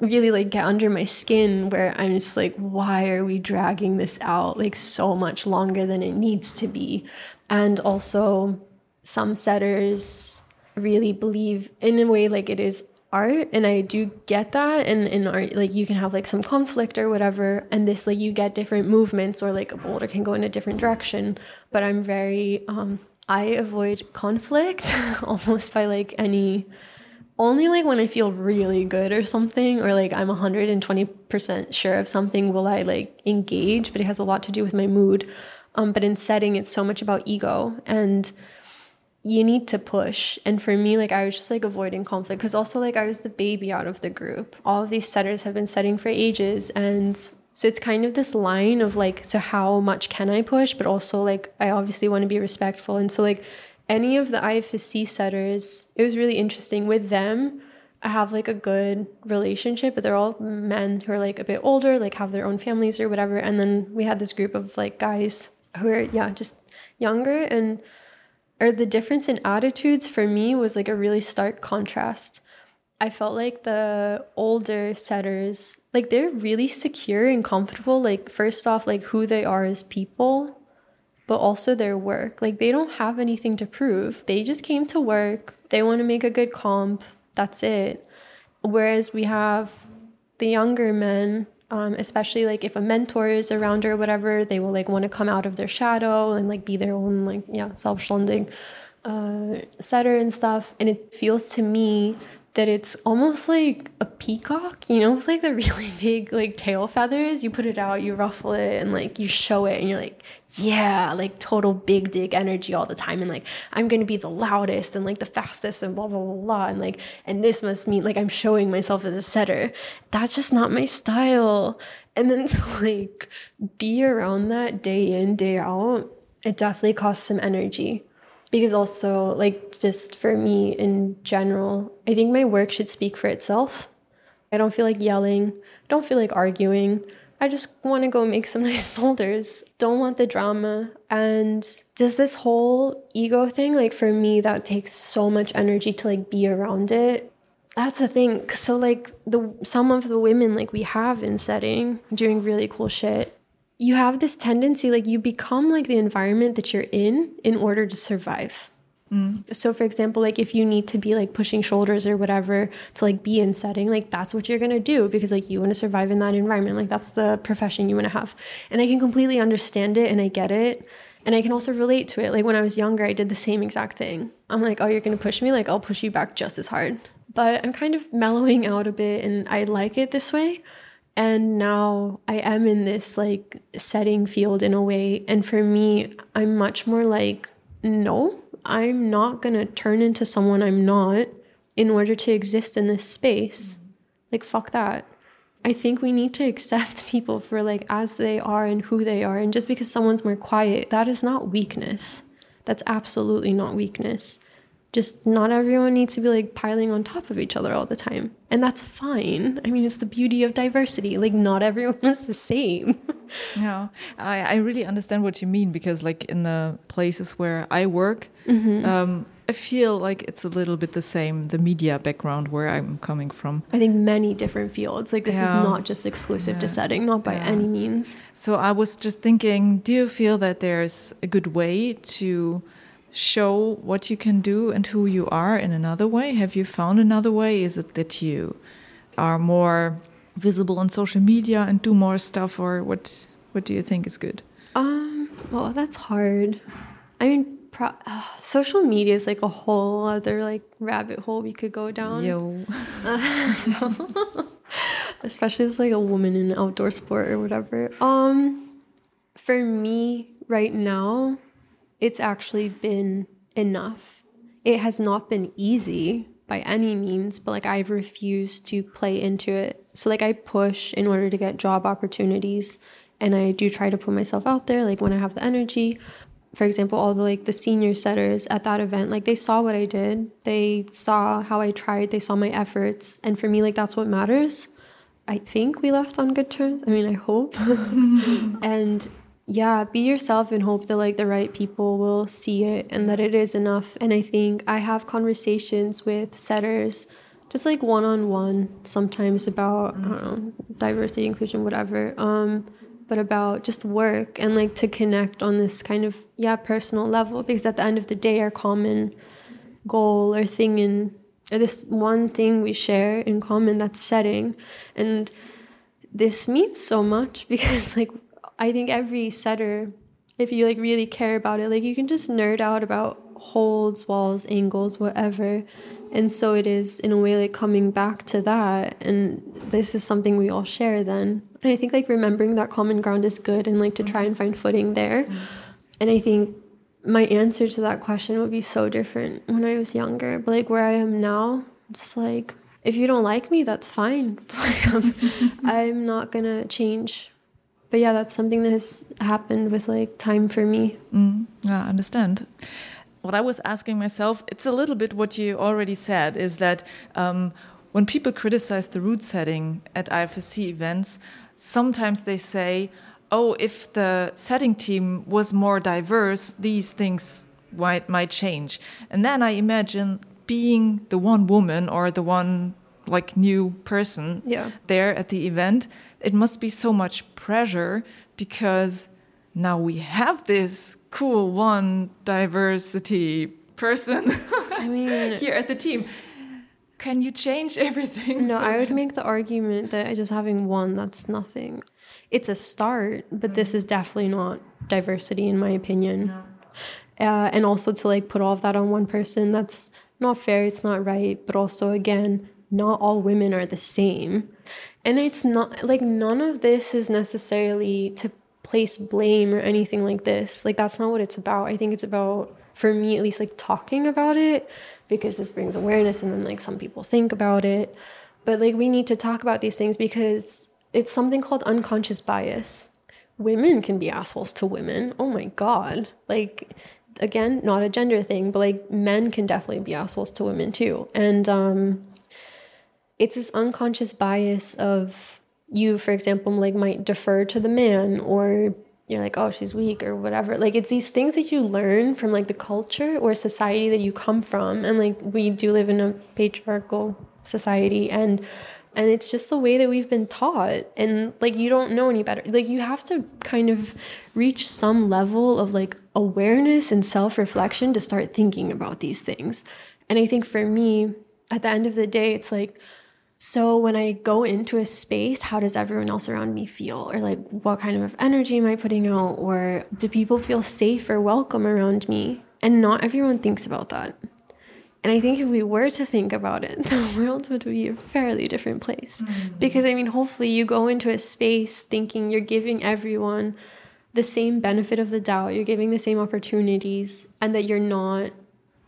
really like get under my skin where I'm just like, why are we dragging this out like so much longer than it needs to be? And also, some setters really believe in a way like it is art and i do get that and in art like you can have like some conflict or whatever and this like you get different movements or like a boulder can go in a different direction but i'm very um i avoid conflict [LAUGHS] almost by like any only like when I feel really good or something, or like I'm 120% sure of something, will I like engage, but it has a lot to do with my mood. Um, but in setting, it's so much about ego and you need to push. And for me, like I was just like avoiding conflict because also like I was the baby out of the group. All of these setters have been setting for ages. And so it's kind of this line of like, so how much can I push? But also like, I obviously want to be respectful. And so like, any of the IFSC setters, it was really interesting with them. I have like a good relationship, but they're all men who are like a bit older, like have their own families or whatever. And then we had this group of like guys who are, yeah, just younger. And or the difference in attitudes for me was like a really stark contrast. I felt like the older setters, like they're really secure and comfortable. Like, first off, like who they are as people but also their work. Like they don't have anything to prove. They just came to work. They want to make a good comp. That's it. Whereas we have the younger men, um, especially like if a mentor is around or whatever, they will like want to come out of their shadow and like be their own like yeah selbstständig uh, setter and stuff. And it feels to me that it's almost like a peacock, you know, with like the really [LAUGHS] big like tail feathers. You put it out, you ruffle it, and like you show it, and you're like, yeah, like total big dig energy all the time. And like, I'm gonna be the loudest and like the fastest and blah, blah, blah, blah. And like, and this must mean like I'm showing myself as a setter. That's just not my style. And then to [LAUGHS] like be around that day in, day out, it definitely costs some energy because also like just for me in general i think my work should speak for itself. I don't feel like yelling. I don't feel like arguing. I just want to go make some [LAUGHS] nice boulders. Don't want the drama. And just this whole ego thing like for me that takes so much energy to like be around it. That's the thing. So like the some of the women like we have in setting doing really cool shit you have this tendency like you become like the environment that you're in in order to survive mm. so for example like if you need to be like pushing shoulders or whatever to like be in setting like that's what you're going to do because like you want to survive in that environment like that's the profession you want to have and i can completely understand it and i get it And I can also relate to it. Like when I was younger, I did the same exact thing. I'm like, oh, you're going to push me? Like, I'll push you back just as hard. But I'm kind of mellowing out a bit and I like it this way. And now I am in this like setting field in a way. And for me, I'm much more like, no, I'm not to turn into someone I'm not in order to exist in this space. Like, fuck that. I think we need to accept [LAUGHS] people for like as they are and who they are. And just because someone's more quiet, that is not weakness. That's absolutely not weakness. Just not everyone needs to be like piling on top of each other all the time. And that's fine. I mean, it's the beauty of diversity. Like, not everyone [LAUGHS] is the same. [LAUGHS] yeah, I, I really understand what you mean because, like, in the places where I work, mm -hmm. um, I feel like it's a little bit the same, the media background where I'm coming from. I think many different fields. Like, this yeah. is not just exclusive yeah. to setting, not by yeah. any means. So, I was just thinking do you feel that there's a good way to show what you can do and who you are in another way? Have you found another way? Is it that you are more visible on social media and do more stuff, or what? What do you think is good? Um, well, that's hard. I mean, pro- uh, social media is like a whole other like rabbit hole we could go down. Yo. [LAUGHS] Especially as like a woman in outdoor sport or whatever. Um, for me right now, it's actually been enough. It has not been easy by any means, but like I've refused to play into it. So like I push in order to get job opportunities and I do try to put myself out there like when I have the energy, for example, all the like the senior setters at that event, like they saw what I did. They saw how I tried, they saw my efforts. And for me, like that's what matters. I think we left on good terms. I mean, I hope. [LAUGHS] and yeah, be yourself and hope that like the right people will see it and that it is enough. And I think I have conversations with setters just like one on one sometimes about I don't know, diversity, inclusion, whatever. Um but about just work and like to connect on this kind of yeah personal level because at the end of the day our common goal or thing in or this one thing we share in common that's setting and this means so much [LAUGHS] because like i think every setter if you like really care about it like you can just nerd out about holds walls angles whatever and so it is in a way like coming back to that and this is something we all share then and I think like remembering that common ground is good and like to try and find footing there. And I think my answer to that question would be so different when I was younger. But like where I am now, it's like if you don't like me, that's fine. [LAUGHS] like I'm, [LAUGHS] I'm not gonna change. But yeah, that's something that has happened with like time for me. Mm, yeah, I understand what I was asking myself, it's a little bit what you already said, is that um, when people criticize the route setting at IFSC events, sometimes they say, oh, if the setting team was more diverse, these things might, might change. And then I imagine being the one woman or the one like new person yeah. there at the event, it must be so much pressure because now we have this cool one diversity person I mean, [LAUGHS] here at the team can you change everything? No, I would [LAUGHS] make the argument that just having one, that's nothing. It's a start, but this is definitely not diversity, in my opinion. No. Uh, and also to like put all of that on one person, that's not fair, it's not right. But also, again, not all women are the same. And it's not like none of this is necessarily to place blame or anything like this. Like, that's not what it's about. I think it's about, for me at least, like talking about it because this brings awareness and then like some people think about it. But like we need to talk about these things because it's something called unconscious bias. Women can be assholes to women. Oh my god. Like again, not a gender thing, but like men can definitely be assholes to women too. And um it's this unconscious bias of you for example like might defer to the man or you're like, oh, she's weak or whatever. Like it's these things that you learn from like the culture or society that you come from. And like we do live in a patriarchal society and and it's just the way that we've been taught and like you don't know any better like you have to kind of reach some level of like awareness and self-reflection to start thinking about these things and i think for me at the end of the day it's like So when I go into a space, how does everyone else around me feel? Or like what kind of energy am I putting out? Or do people feel safe or welcome around me? And not everyone thinks about that. And I think if we were to think about it, [LAUGHS] the world would be a fairly different place. Mm. Because I mean, hopefully you go into a space thinking you're giving everyone the same benefit of the doubt, you're giving the same opportunities, and that you're not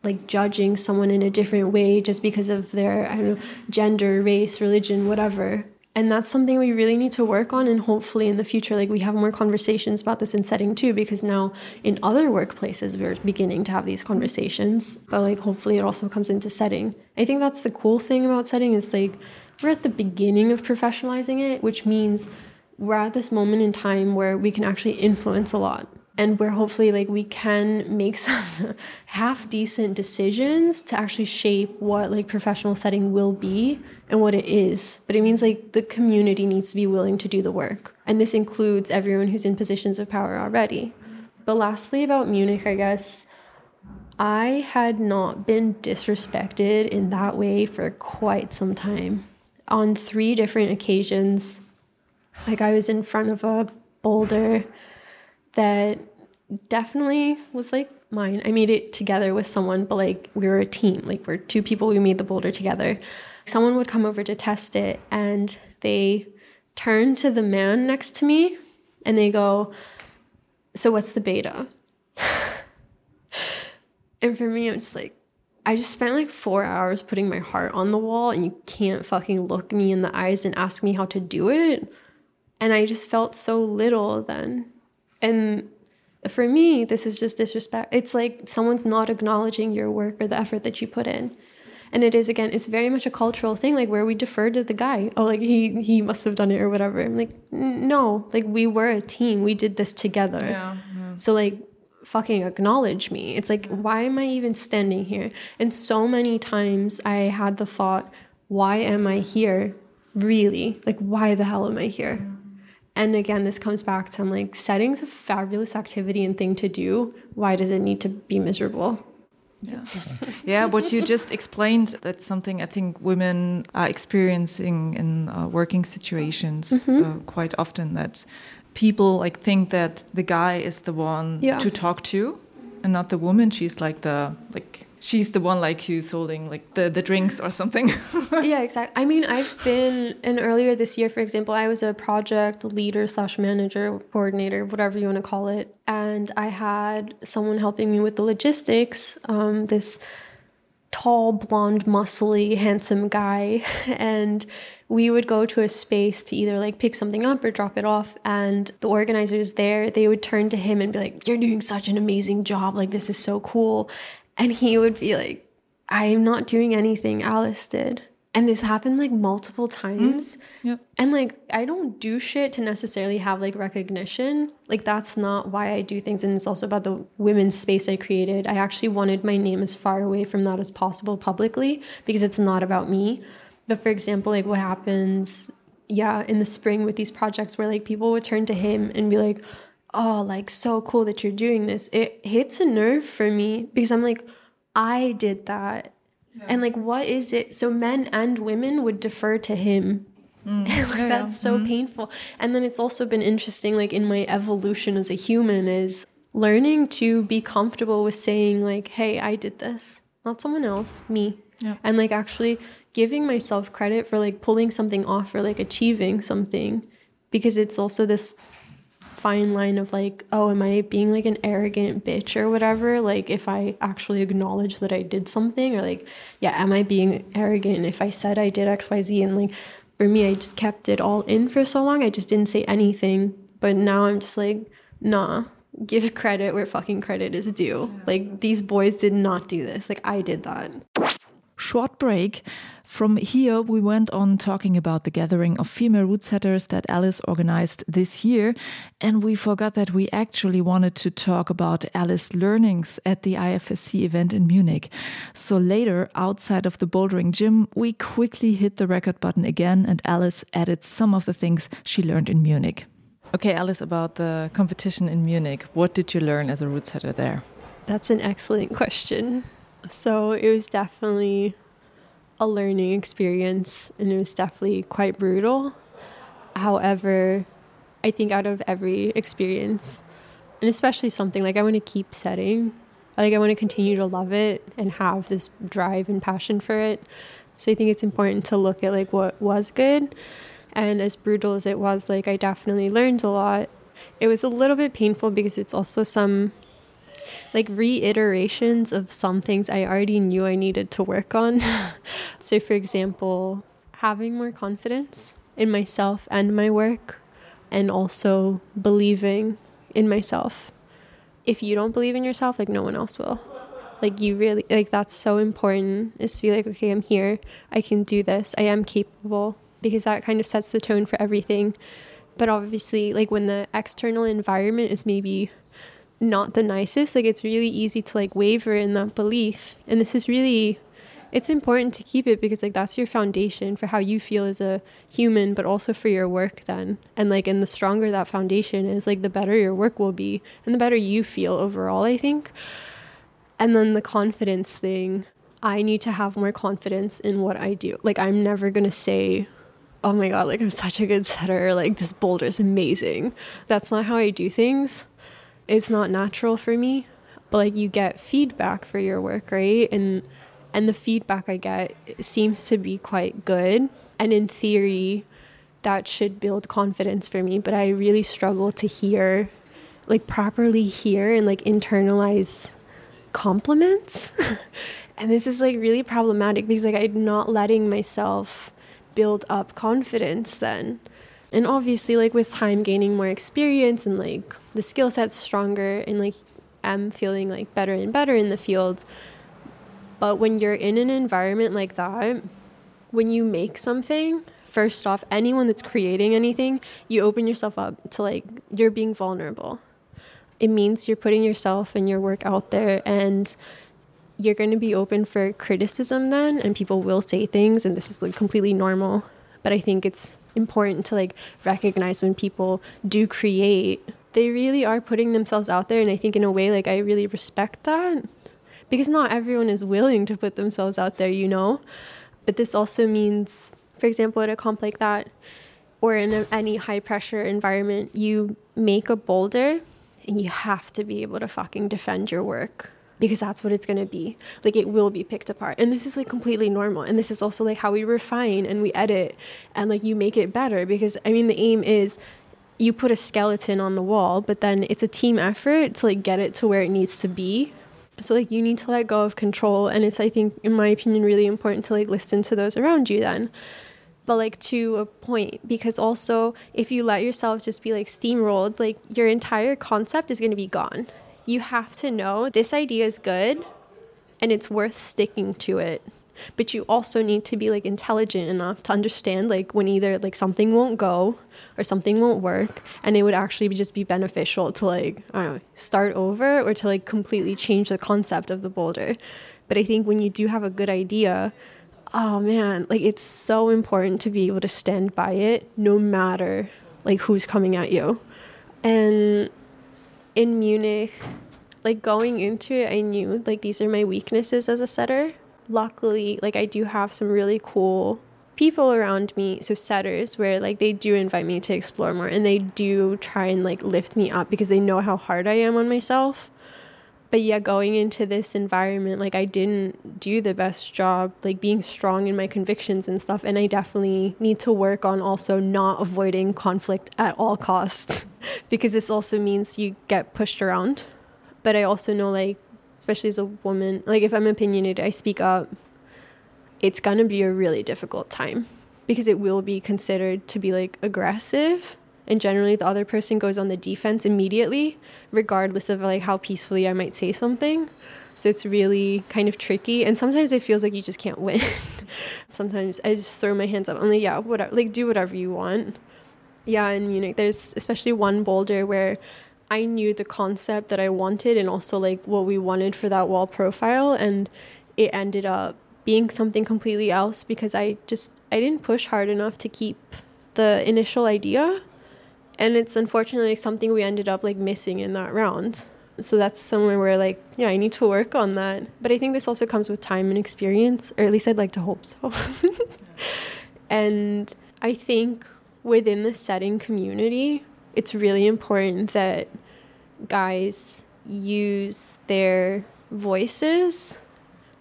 like judging someone in a different way just because of their I don't know gender, race, religion, whatever. And that's something we really need to work on and hopefully in the future like we have more conversations about this in setting too because now in other workplaces we're beginning to have these conversations, but like hopefully it also comes into setting. I think that's the cool thing about setting is like we're at the beginning of professionalizing it, which means we're at this moment in time where we can actually influence a lot and where hopefully like we can make some [LAUGHS] half decent decisions to actually shape what like professional setting will be and what it is. But it means like the community needs to be willing to do the work. And this includes everyone who's in positions of power already. But lastly about munich i guess i had not been disrespected in that way for quite some time. On three different occasions like i was in front of a boulder that definitely was like mine. I made it together with someone, but like we were a team. Like we're two people, we made the boulder together. Someone would come over to test it and they turn to the man next to me and they go, So what's the beta? [LAUGHS] and for me, I'm just like, I just spent like four hours putting my heart on the wall and you can't fucking look me in the eyes and ask me how to do it. And I just felt so little then. And for me, this is just disrespect. It's like someone's not acknowledging your work or the effort that you put in. And it is again, it's very much a cultural thing, like where we defer to the guy. Oh, like he he must have done it or whatever. I'm like, no, like we were a team. We did this together. Yeah, yeah. So like fucking acknowledge me. It's like, why am I even standing here? And so many times I had the thought, why am I here? Really? Like, why the hell am I here? And again, this comes back to I'm like, setting's a fabulous activity and thing to do. Why does it need to be miserable? Yeah. [LAUGHS] yeah, what you just explained, that's something I think women are experiencing in uh, working situations mm -hmm. uh, quite often that people like think that the guy is the one yeah. to talk to and not the woman. She's like the like she's the one like who's holding like the, the drinks or something. [LAUGHS] yeah, exactly. I mean, I've been, and earlier this year, for example, I was a project leader slash manager, coordinator, whatever you want to call it. And I had someone helping me with the logistics, um, this tall, blonde, muscly, handsome guy. [LAUGHS] And we would go to a space to either like pick something up or drop it off. And the organizers there, they would turn to him and be like, You're doing such an amazing job. Like, this is so cool. And he would be like, I'm not doing anything Alice did. And this happened like multiple times. Mm, yep. And like, I don't do shit to necessarily have like recognition. Like, that's not why I do things. And it's also about the women's space I created. I actually wanted my name as far away from that as possible publicly because it's not about me. But for example, like, what happens, yeah, in the spring with these projects where like people would turn to him and be like, oh, like so cool that you're doing this. It hits a nerve for me because I'm like, I did that. Yeah. And like, what is it? So men and women would defer to him. Mm. [LAUGHS] like, yeah, that's so mm. painful. And then it's also been interesting, like in my evolution as a human, is learning to be comfortable with saying, like, hey, I did this, not someone else, me. Yeah. And like actually giving myself credit for like pulling something off or like achieving something because it's also this fine line of like, oh, am I being like an arrogant bitch or whatever? Like, if I actually acknowledge that I did something, or like, yeah, am I being arrogant if I said I did XYZ? And like, for me, I just kept it all in for so long. I just didn't say anything. But now I'm just like, nah, give credit where fucking credit is due. Like, these boys did not do this. Like, I did that. Short break. From here, we went on talking about the gathering of female route setters that Alice organized this year, and we forgot that we actually wanted to talk about Alice's learnings at the IFSC event in Munich. So later, outside of the bouldering gym, we quickly hit the record button again, and Alice added some of the things she learned in Munich. Okay, Alice, about the competition in Munich, what did you learn as a route setter there? That's an excellent question. So it was definitely a learning experience and it was definitely quite brutal. However, I think out of every experience, and especially something like I want to keep setting, like I want to continue to love it and have this drive and passion for it. So I think it's important to look at like what was good. And as brutal as it was, like I definitely learned a lot. It was a little bit painful because it's also some like reiterations of some things I already knew I needed to work on. [LAUGHS] so, for example, having more confidence in myself and my work, and also believing in myself. If you don't believe in yourself, like no one else will. Like, you really, like, that's so important is to be like, okay, I'm here. I can do this. I am capable because that kind of sets the tone for everything. But obviously, like, when the external environment is maybe not the nicest like it's really easy to like waver in that belief. And this is really it's important to keep it because like that's your foundation for how you feel as a human but also for your work then. And like and the stronger that foundation is like the better your work will be and the better you feel overall i think. And then the confidence thing. I need to have more confidence in what i do. Like i'm never going to say oh my god like i'm such a good setter. Like this boulder is amazing. That's not how i do things it's not natural for me but like you get feedback for your work right? And and the feedback i get seems to be quite good. And in theory that should build confidence for me but i really struggle to hear like properly hear and like internalize compliments. [LAUGHS] And this is like really problematic because like i'm not letting myself build up confidence then and obviously like with time gaining more experience and like the skill set's stronger and like I'm feeling like better and better in the field. But when you're in an environment like that, when you make something, first off, anyone that's creating anything, you open yourself up to like you're being vulnerable. It means you're putting yourself and your work out there and you're going to be open for criticism then and people will say things and this is like completely normal. But I think it's important to like recognize when people do create. They really are putting themselves out there and i think in a way like i really respect that because not everyone is willing to put themselves out there you know? But this also means for example at a comp like that or in a, any high pressure environment you make a boulder and you have to be able to fucking defend your work because that's what it's going to be. Like it will be picked apart. And this is like completely normal. And this is also like how we refine and we edit and like you make it better because I mean the aim is you put a skeleton on the wall, but then it's a team effort to like get it to where it needs to be. So like you need to let go of control and it's I think in my opinion really important to like listen to those around you then but like to a point because also if you let yourself just be like steamrolled like your entire concept is going to be gone you have to know this idea is good and it's worth sticking to it. But you also need to be like intelligent enough to understand like when either like something won't go or something won't work and it would actually just be beneficial to like know start over or to like completely change the concept of the boulder. But I think when you do have a good idea oh man like it's so important to be able to stand by it no matter like who's coming at you. And in Munich, like going into it, I knew like these are my weaknesses as a setter. Luckily, like I do have some really cool people around me, so setters, where like they do invite me to explore more and they do try and like lift me up because they know how hard I am on myself. But yeah, going into this environment, like I didn't do the best job, like being strong in my convictions and stuff. And I definitely need to work on also not avoiding conflict at all costs. [LAUGHS] [LAUGHS] because this also means you get pushed around. But I also know, like, especially as a woman, like, if I'm opinionated, I speak up, it's gonna be a really difficult time because it will be considered to be like aggressive. And generally, the other person goes on the defense immediately, regardless of like how peacefully I might say something. So it's really kind of tricky. And sometimes it feels like you just can't [LAUGHS] win. sometimes I just throw my hands up. I'm like, yeah, whatever, like, do whatever you want yeah, in Munich, there's especially one boulder where I knew the concept that I wanted and also like what we wanted for that wall profile, and it ended up being something completely else because I just I didn't push hard enough to keep the initial idea, and it's unfortunately something we ended up like missing in that round. So that's somewhere where, like, yeah, I need to work on that. But I think this also comes with time and experience, or at least I'd like to hope so. [LAUGHS] and I think within the setting community, it's really important that guys use their voices.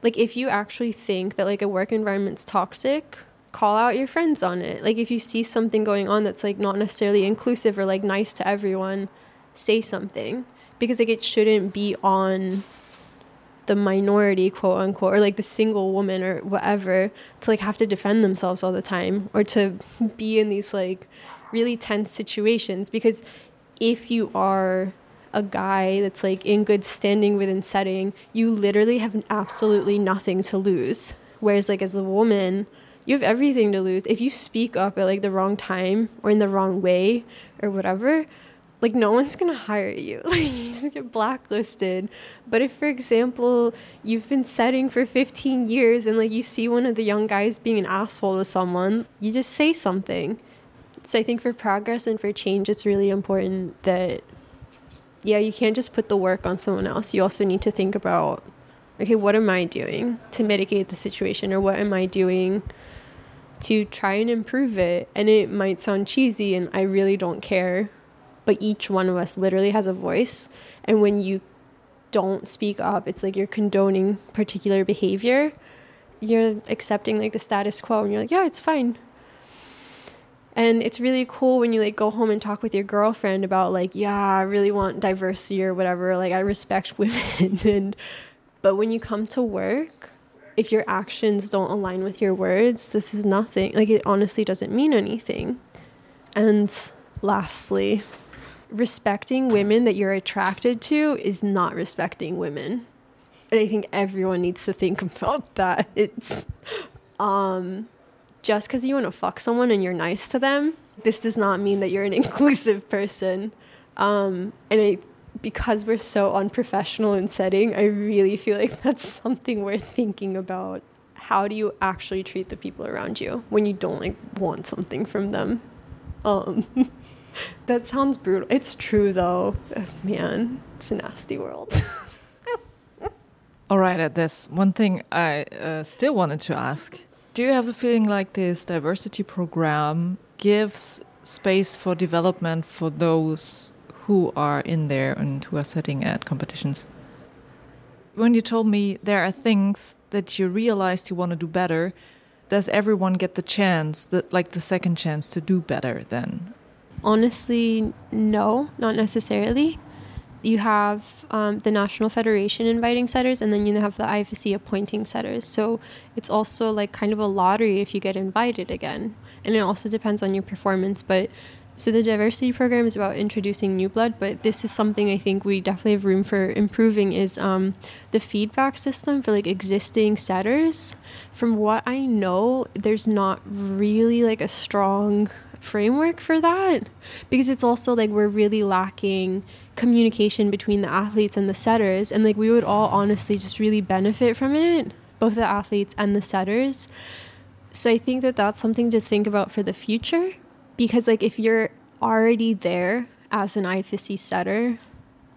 Like, if you actually think that, like, a work environment's toxic, call out your friends on it. Like, if you see something going on that's, like, not necessarily inclusive or, like, nice to everyone, say something. Because, like, it shouldn't be on the minority, quote unquote, or like the single woman or whatever, to like have to defend themselves all the time or to be in these like really tense situations. Because if you are a guy that's like in good standing within setting, you literally have absolutely nothing to lose. Whereas like as a woman, you have everything to lose. If you speak up at like the wrong time or in the wrong way or whatever, like no one's gonna hire you. [LAUGHS] Like you just get blacklisted. But if for example you've been setting for 15 years and like you see one of the young guys being an asshole to someone, you just say something. So I think for progress and for change it's really important that yeah, you can't just put the work on someone else. You also need to think about, okay, what am I doing to mitigate the situation, or what am I doing to try and improve it? And it might sound cheesy, and I really don't care, but each one of us literally has a voice. And when you don't speak up, it's like you're condoning particular behavior. You're accepting like the status quo, and you're like, yeah, it's fine and it's really cool when you like go home and talk with your girlfriend about like yeah i really want diversity or whatever like i respect [LAUGHS] women and but when you come to work if your actions don't align with your words this is nothing like it honestly doesn't mean anything and lastly respecting women that you're attracted to is not respecting women and i think everyone needs to think [LAUGHS] about that it's um just because you want to fuck someone and you're nice to them, this does not mean that you're an [LAUGHS] inclusive person. Um, and I, because we're so unprofessional in setting, I really feel like [LAUGHS] that's something worth thinking about. How do you actually treat the people around you when you don't like want something from them? Um, [LAUGHS] that sounds brutal. It's true though. Man, it's a nasty world. [LAUGHS] All right, at this one thing I uh, still wanted to ask do you have a feeling like this diversity program gives space for development for those who are in there and who are sitting at competitions? When you told me there are things that you realized you want to do better, does everyone get the chance, the, like the second chance to do better then? Honestly, no, not necessarily you have um, the National Federation inviting setters, and then you have the IFSC appointing setters. So it's also like kind of a lottery if you get invited again. And it also depends on your performance. But so the diversity program is about introducing new blood, but this is something I think we definitely have room for improving is um, the feedback system for like existing setters. From what I know, there's not really like a strong framework for that? Because it's also like we're really lacking communication between the athletes and the setters and like we would all honestly just really benefit from it both the athletes and the setters. So i think that that's something to think about for the future because like if you're already there as an IFSC setter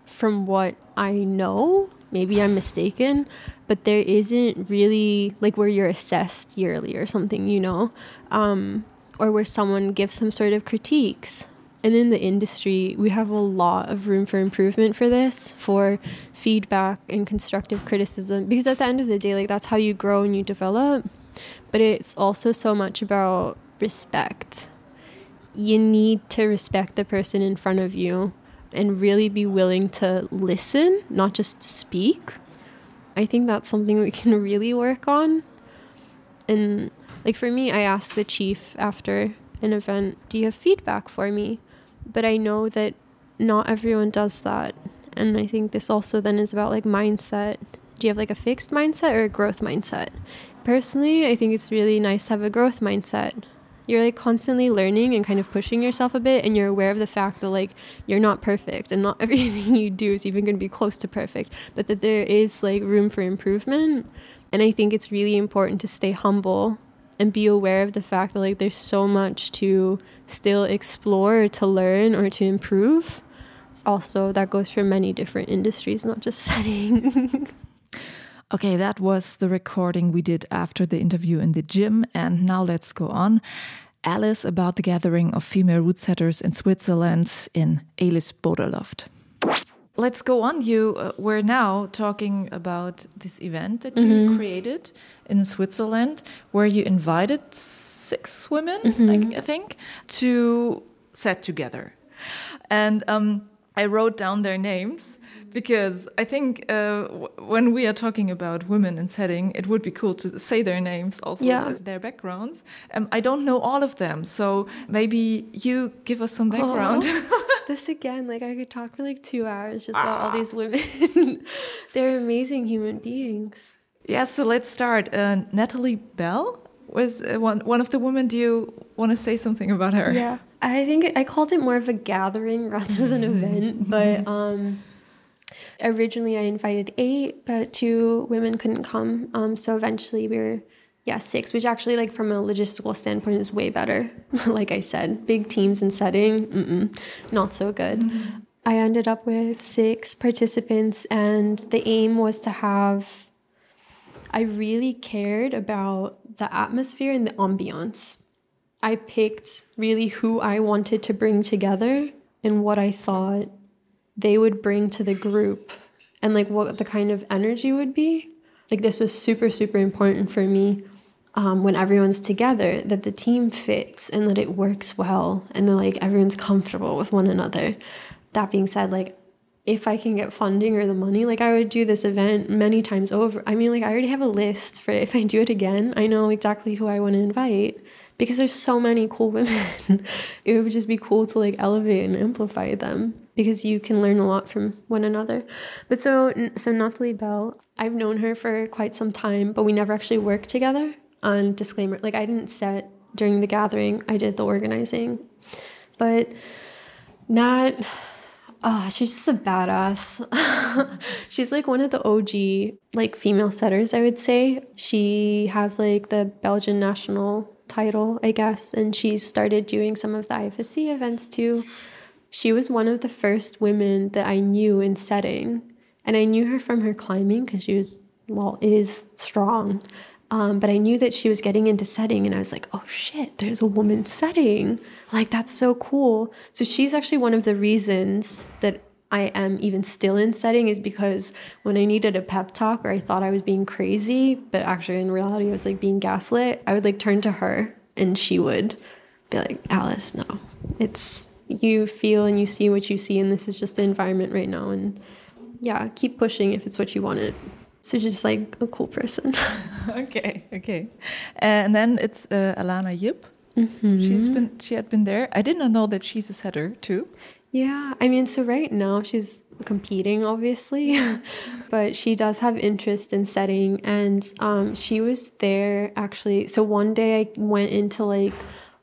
from what i know maybe i'm mistaken but there isn't really like where you're assessed yearly or something you know? Um, or where someone gives some sort of critiques. And in the industry, we have a lot of room for improvement for this, for feedback and constructive criticism, because at the end of the day, like that's how you grow and you develop. But it's also so much about respect. You need to respect the person in front of you and really be willing to listen, not just speak. I think that's something we can [LAUGHS] really work on. And like for me, I asked the chief after an event, Do you have feedback for me? But I know that not everyone does that. And I think this also then is about like mindset. Do you have like a fixed mindset or a growth mindset? Personally, I think it's really nice to have a growth mindset. You're like constantly learning and kind of pushing yourself a bit, and you're aware of the fact that like you're not perfect and not [LAUGHS] everything you do is even going to be close to perfect, but that there is like room for improvement. And I think it's really important to stay humble and be aware of the fact that like there's so much to still explore to learn or to improve also that goes for many different industries, not just [LAUGHS] setting. okay, that was the recording we did after the interview in the gym. And now let's go on. Alice about the gathering of female route setters in Switzerland in Elis Bodeloft. Let's go on. You uh, were now talking about this event that you mm -hmm. created in Switzerland, where you invited six women, mm -hmm. I, I, think, to set together. And um, I wrote down their names because I think uh, when we are talking about women in setting, it would be cool to say their names, also yeah. their backgrounds. Um, I don't know all of them, so maybe you give us some background. Oh, [LAUGHS] this again, like I could talk for like two hours just about all these women. [LAUGHS] They're amazing human beings. Yeah, so let's start. Uh, Natalie Bell was uh, one one of the women. Do you want to say something about her? Yeah. I think I called it more of a gathering [LAUGHS] rather than an event, but um, originally I invited eight, but two women couldn't come. Um, so eventually we were, yeah, six, which actually, like from a logistical standpoint, is way better. [LAUGHS] like I said, big teams and setting, mm-mm, not so good. Mm-hmm. I ended up with six participants, and the aim was to have. I really cared about the atmosphere and the ambiance. I picked really who I wanted to bring together and what I thought they would bring to the group and like what the kind of energy would be. Like this was super, super important for me um, when everyone's together that the team fits and that it works well and that like everyone's comfortable with one another. That being said, like if I can get funding or the money, like I would do this event many times over. I mean, like I already have a list for if I do it again, I know exactly who I want to invite because there's so many cool [LAUGHS] women. it would just be cool to like elevate and amplify them because you can learn a lot from one another. But so so Natalie Bell, I've known her for quite some time, but we never actually worked together. On disclaimer, like I didn't set during the gathering, I did the organizing. But Nat Oh, she's just a badass. [LAUGHS] she's like one of the OG like female setters, I would say. She has like the Belgian national title, I guess, and she started doing some of the IFSC events too. She was one of the first women that I knew in setting, and I knew her from her climbing because she was, well, is strong. Um, but I knew that she was getting into setting, and I was like, oh shit, there's a woman setting. Like, that's so cool. So, she's actually one of the reasons that I am even still in setting is because when I needed a pep talk or I thought I was being crazy, but actually in reality I was like being gaslit, I would like turn to her and she would be like, Alice, no, it's you feel and you see what you see, and this is just the environment right now. And yeah, keep pushing if it's what you wanted. So just like a cool person. [LAUGHS] okay, okay. And then it's uh, Alana Yip. Mm -hmm. She's been she had been there. I did not know that she's a setter too. Yeah, I mean, so right now she's competing, obviously, [LAUGHS] but she does have interest in setting, and um, she was there actually. So one day I went into like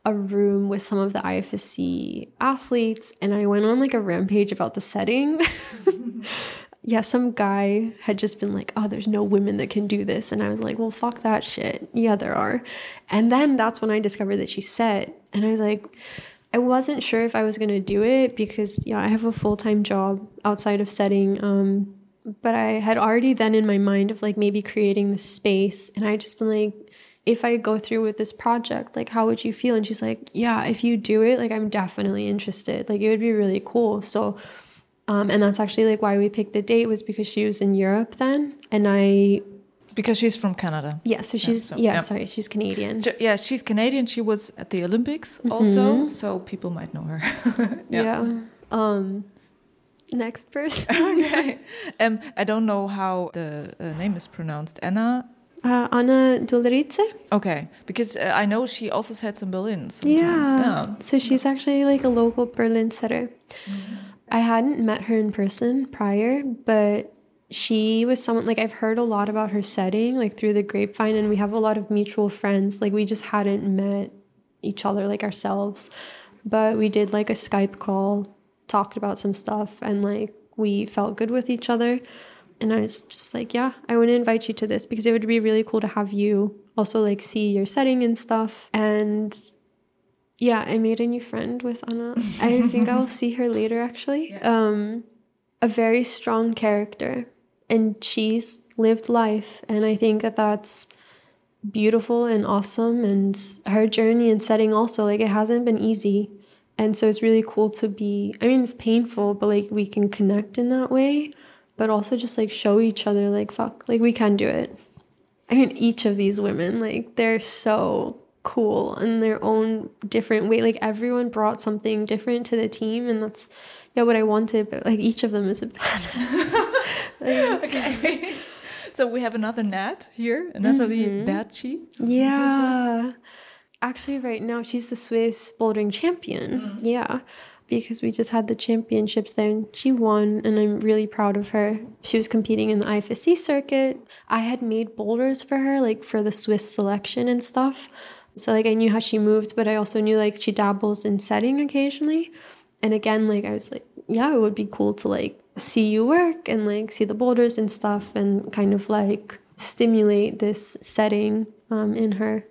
a room with some of the IFSC athletes, and I went on like a rampage about the setting. [LAUGHS] yeah, some guy had just been like, oh, there's no women that can do this. And I was like, well, fuck that shit. Yeah, there are. And then that's when I discovered that she set. And I was like, I wasn't sure if I was going to do it because, yeah, I have a full time job outside of setting. Um, but I had already then in my mind of like maybe creating this space. And I just been like, if I go through with this project, like, how would you feel? And she's like, yeah, if you do it, like, I'm definitely interested. Like, it would be really cool. So, um, and that's actually like why we picked the date was because she was in Europe then. And I because she's from Canada. Yeah, so she's yeah, so, yeah, yeah. sorry, she's Canadian. So, yeah, she's Canadian. She was at the Olympics mm -hmm. also, so people might know her. [LAUGHS] yeah. yeah. Um next person. [LAUGHS] okay. Um I don't know how the uh, name is pronounced. Anna uh, Anna Dulerice. Okay, because uh, I know she also sets in Berlin sometimes. Yeah. yeah. So she's actually like a local Berlin setter. Mm. I hadn't met her in person prior, but she was someone like I've heard a lot about her setting like through the grapevine and we have a lot of mutual friends like we just hadn't met each other like ourselves but we did like a Skype call talked about some stuff and like we felt good with each other and I was just like yeah I want to invite you to this because it would be really cool to have you also like see your setting and stuff and Yeah, I made a new friend with Anna. I think I'll [LAUGHS] see her later actually. Um a very strong character and she's lived life and I think that that's beautiful and awesome and her journey and setting also like it hasn't been easy. And so it's really cool to be I mean it's painful but like we can connect in that way but also just like show each other like fuck like we can do it. I mean each of these women like they're so cool in their own different way. Like everyone brought something different to the team, and that's yeah what I wanted. But like each of them is a badass. [LAUGHS] like, [LAUGHS] okay. [LAUGHS] So we have another Nat here, Natalie mm -hmm. Yeah. Actually, right now she's the Swiss bouldering champion. Mm. Yeah because we just had the championships there and she won and I'm really proud of her. She was competing in the IFSC circuit. I had made boulders for her like for the Swiss selection and stuff. So like I knew how she moved, but I also knew like she dabbles in setting occasionally. And again, like I was like, yeah, it would be cool to like see you work and like see the boulders and stuff and kind of like stimulate this setting um, in her.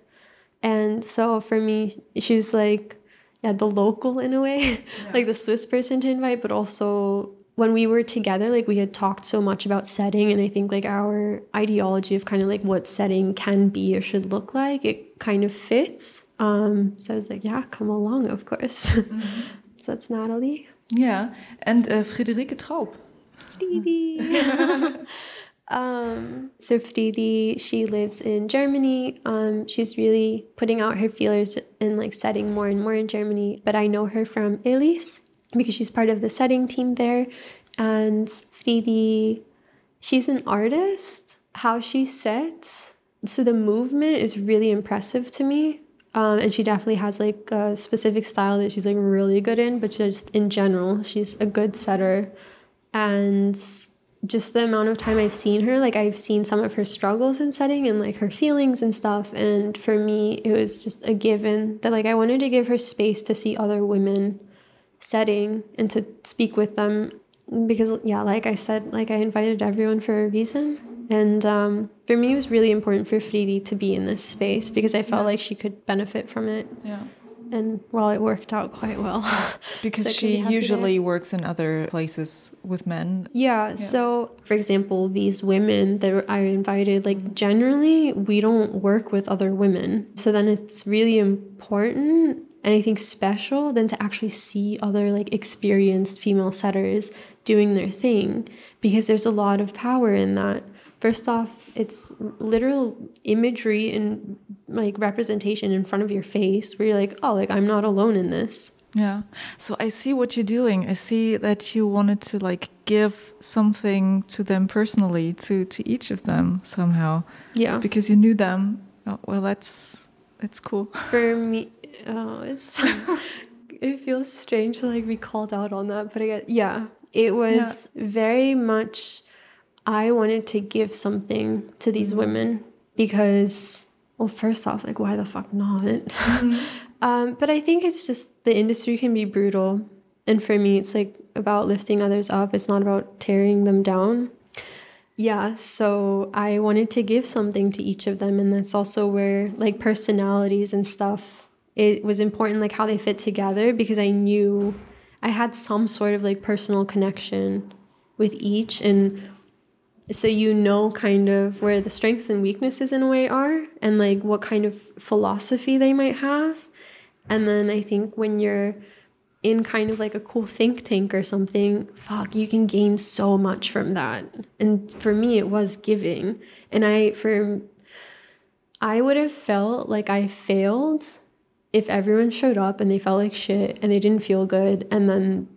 And so for me, she was like, yeah, the local in a way, [LAUGHS] yeah. like the Swiss person to invite, but also when we were together, like we had talked so much about setting, and I think like our ideology of kind of like what setting can be or should look like, it kind of fits. Um, so I was like, yeah, come along, of course. [LAUGHS] Mm -hmm. so that's Natalie. Yeah, and uh, Friederike Traub. [LAUGHS] um, so Friedi, she lives in Germany. Um, she's really putting out her feelers and like setting more and more in Germany. But I know her from Elise because she's part of the setting team there. And Friedi, she's an artist. How she sets, so the movement is really impressive to me. Um, and she definitely has like a specific style that she's like really good in, but just in general, she's a good setter. And just the amount of time I've seen her, like I've seen some of her struggles in setting and like her feelings and stuff. And for me, it was just a given that like I wanted to give her space to see other women setting and to speak with them because yeah like i said like i invited everyone for a reason and um, for me it was really important for Friedi to be in this space because i felt yeah. like she could benefit from it yeah and well it worked out quite well [LAUGHS] because so she usually there. works in other places with men yeah, yeah, so for example these women that i invited like mm-hmm. generally we don't work with other women so then it's really important anything special than to actually see other like experienced female setters doing their thing because there's a lot of power in that. First off, it's literal imagery and like representation in front of your face where you're like, oh, like I'm not alone in this. Yeah. So I see what you're doing. I see that you wanted to like give something to them personally, to to each of them somehow. Yeah. Because you knew them. Oh, well, that's that's cool. [LAUGHS] For me, oh, it's [LAUGHS] it feels strange to like be called out on that, but I get yeah, it was yeah. very much I wanted to give something to these mm-hmm. women because well, first off, like why the fuck not? [LAUGHS] Mm-hmm. um, but I think it's just the industry can be brutal, and for me, it's like about lifting others up. It's not about tearing them down. Yeah, so I wanted to give something to each of them, and that's also where like personalities and stuff it was important like how they fit together because I knew I had some sort of like personal connection with each and so you know kind of where the strengths and weaknesses in a way are and like what kind of philosophy they might have and then I think when you're in kind of like a cool think tank or something, fuck, you can gain so much from that. And for me, it was giving. And I, for, I would have felt like I failed if everyone showed up and they felt like shit and they didn't feel good and then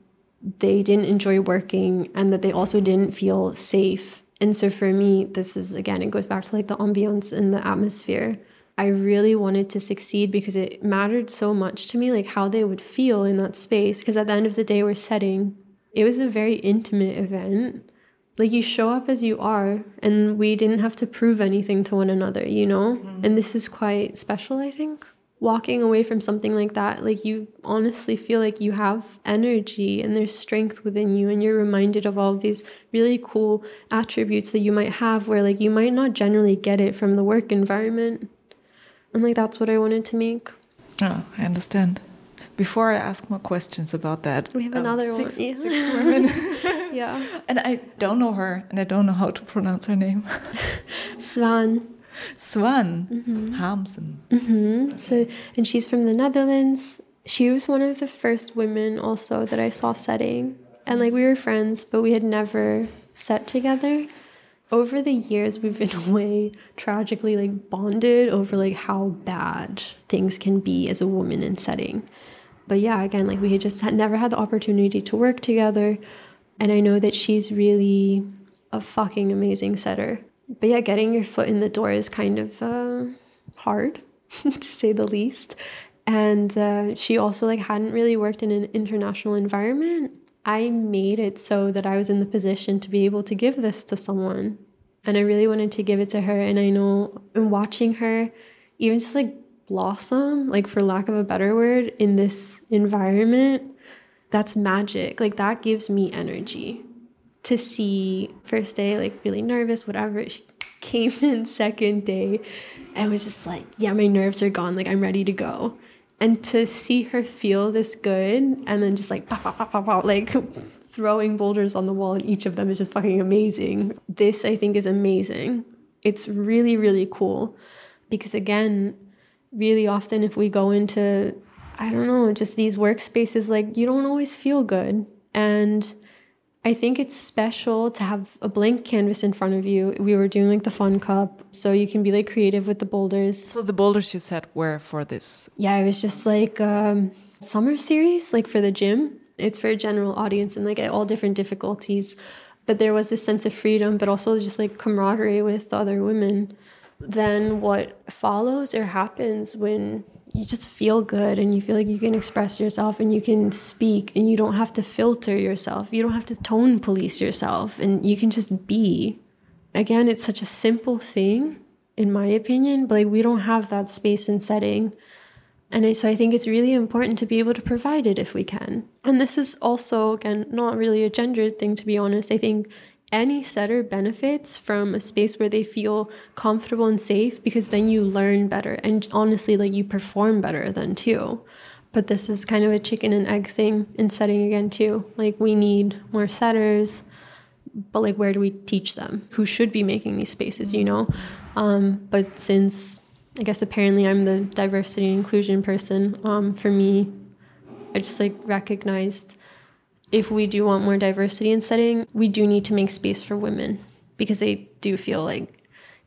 they didn't enjoy working and that they also didn't feel safe. And so for me, this is again, it goes back to like the ambiance and the atmosphere. I really wanted to succeed because it mattered so much to me, like how they would feel in that space. Because at the end of the day, we're setting, it was a very intimate event. Like you show up as you are, and we didn't have to prove anything to one another, you know? Mm-hmm. And this is quite special, I think walking away from something like that, like you honestly feel like you have energy and there's strength within you, and you're reminded of all of these really cool attributes that you might have where like you might not generally get it from the work environment. And like that's what I wanted to make. Oh, I understand. Before I ask more questions about that, we have um, another six, one. Yeah. Six women. [LAUGHS] yeah. And I don't know her, and I don't know how to pronounce her name. Swan. Swan mm -hmm. Harmsen. Mm -hmm. So, and she's from the Netherlands. She was one of the first women also that I saw setting, and like we were friends, but we had never set together over the years we've in a way tragically like bonded over like how bad things can be as a woman in setting but yeah again like we had just had never had the opportunity to work together and i know that she's really a fucking amazing setter but yeah getting your foot in the door is kind of uh, hard [LAUGHS] to say the least and uh, she also like hadn't really worked in an international environment I made it so that I was in the position to be able to give this to someone. And I really wanted to give it to her. And I know in watching her, even just like blossom, like for lack of a better word, in this environment, that's magic. Like that gives me energy to see first day, like really nervous, whatever. She came in second day and was just like, yeah, my nerves are gone. Like I'm ready to go and to see her feel this good and then just like like throwing boulders on the wall and each of them is just fucking amazing. This I think is amazing. It's really, really cool. Because again, really often if we go into I don't know, just these workspaces, like you don't always feel good. And I think it's special to have a blank canvas in front of you. We were doing like the fun cup, so you can be like creative with the boulders. So the boulders you set were for this? Yeah, it was just like um, summer series, like for the gym. It's for a general audience and like at all different difficulties. But there was this sense of freedom, but also just like camaraderie with other women. Then what follows or happens when you just feel good and you feel like you can express yourself and you can speak and you don't have to filter yourself. You don't have to tone police yourself and you can just be. Again, it's such a simple thing, in my opinion, but like we don't have that space and setting. And so I think it's really important to be able to provide it if we can. And this is also, again, not really a gendered thing, to be honest. I think any setter benefits from a space where they feel comfortable and safe because then you learn better. And honestly like you perform better then too. But this is kind of a chicken and egg thing in setting again too. Like we need more setters but like where do we teach them? Who should be making these spaces you know? Um, but since i guess apparently i'm the diversity and inclusion person um, for me i just like recognized if we do want more diversity in setting, we do need to make space for women because they do feel like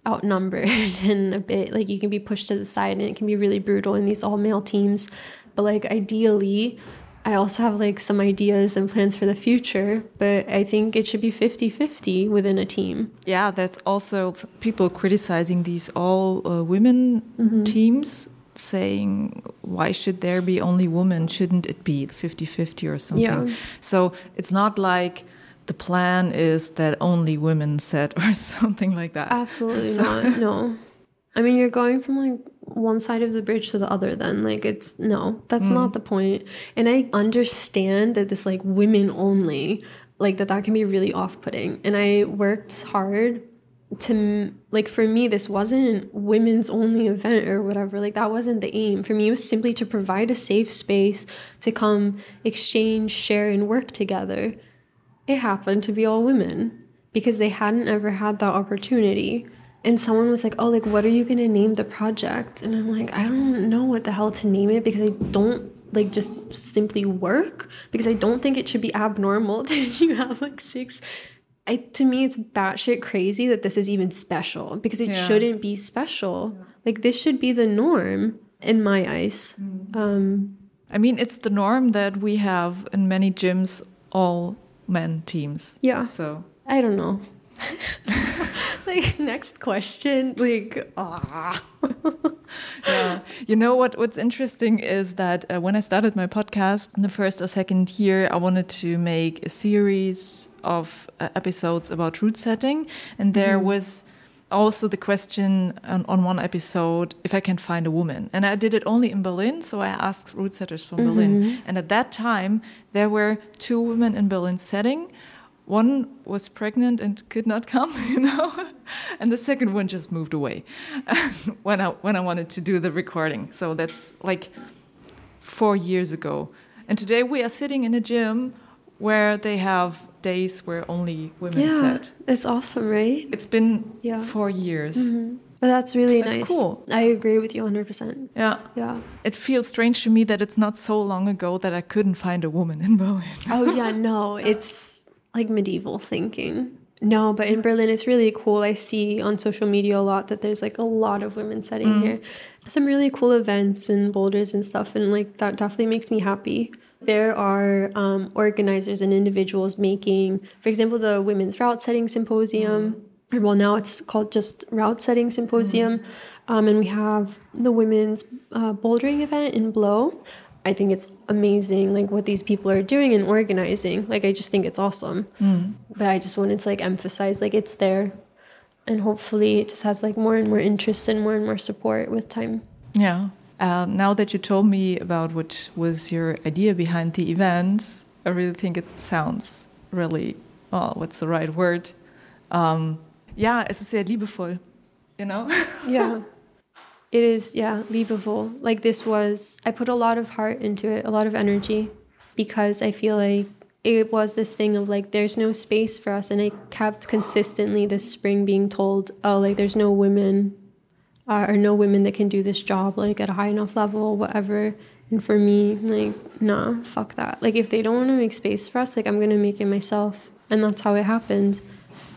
outnumbered [LAUGHS] and a bit like you can be pushed to the side and it can be really brutal in these all male teams. But like ideally, I also have like some ideas and plans for the future, but I think it should be 50 50 within a team. Yeah, that's also people criticizing these all uh, women mm -hmm. teams saying why should there be only women shouldn't it be 50-50 or something yeah. so it's not like the plan is that only women set [LAUGHS] or something like that absolutely so. not no i mean you're going from like one side of the bridge to the other then like it's no that's mm. not the point and i understand that this like women only like that that can be really off-putting and i worked hard to like for me this wasn't women's only event or whatever like that wasn't the aim. For me it was simply to provide a safe space to come exchange share and work together. It happened to be all women because they hadn't ever had that opportunity. And someone was like oh like what are you going to name the project? And i'm like i don't know what the hell to name it because i don't like just simply work because i don't think it should be abnormal [LAUGHS] that you have like six I, to me, it's batshit crazy that this is even special because it yeah. shouldn't be special. Yeah. Like this should be the norm in my eyes. Mm. Um, I mean, it's the norm that we have in many gyms all men teams. Yeah. So I don't know. [LAUGHS] like next question like ah [LAUGHS] yeah you know what what's interesting is that uh, when i started my podcast in the first or second year i wanted to make a series of uh, episodes about route setting and there mm. was also the question on, on, one episode if I can find a woman. And I did it only in Berlin, so I asked route setters from mm -hmm. Berlin. And at that time, there were two women in Berlin setting. One was pregnant and could not come, [LAUGHS] you know, and the second one just moved away [LAUGHS] when I when I wanted to do the recording. So that's like four years ago. And today we are sitting in a gym where they have days where only women yeah, set. It's awesome, right? It's been Yeah. four years. Mm -hmm. But that's really That's nice. cool. I agree with you 100%. Yeah. Yeah. It feels strange to me that it's not so long ago that I couldn't find a woman in [LAUGHS] Berlin. Oh, yeah, no, [LAUGHS] it's like medieval thinking. No, but in Berlin, it's really cool. I see on social media a lot that there's like a lot of women setting here. Some really cool events and boulders and stuff. And like that definitely makes me happy. There are um, organizers and individuals making, for example, the Women's Route Setting Symposium. Or, Well, now it's called just Route Setting Symposium. Um, and we have the women's uh, bouldering event in Blow. I think it's amazing, like what these people are doing and organizing. Like, I just think it's awesome. But I just wanted to like emphasize, like, it's there. And hopefully it just has like more and more interest and more and more support with time. Yeah. Uh, now that you told me about what was your idea behind the event, I really think it sounds really, well, what's the right word? Um, ja, es ist sehr liebevoll, you know? [LAUGHS] yeah it is yeah leavable like this was i put a lot of heart into it a lot of energy because i feel like it was this thing of like there's no space for us and i kept consistently this spring being told oh like there's no women uh, or no women that can do this job like at a high enough level whatever and for me like nah fuck that like if they don't want to make space for us like i'm gonna make it myself and that's how it happened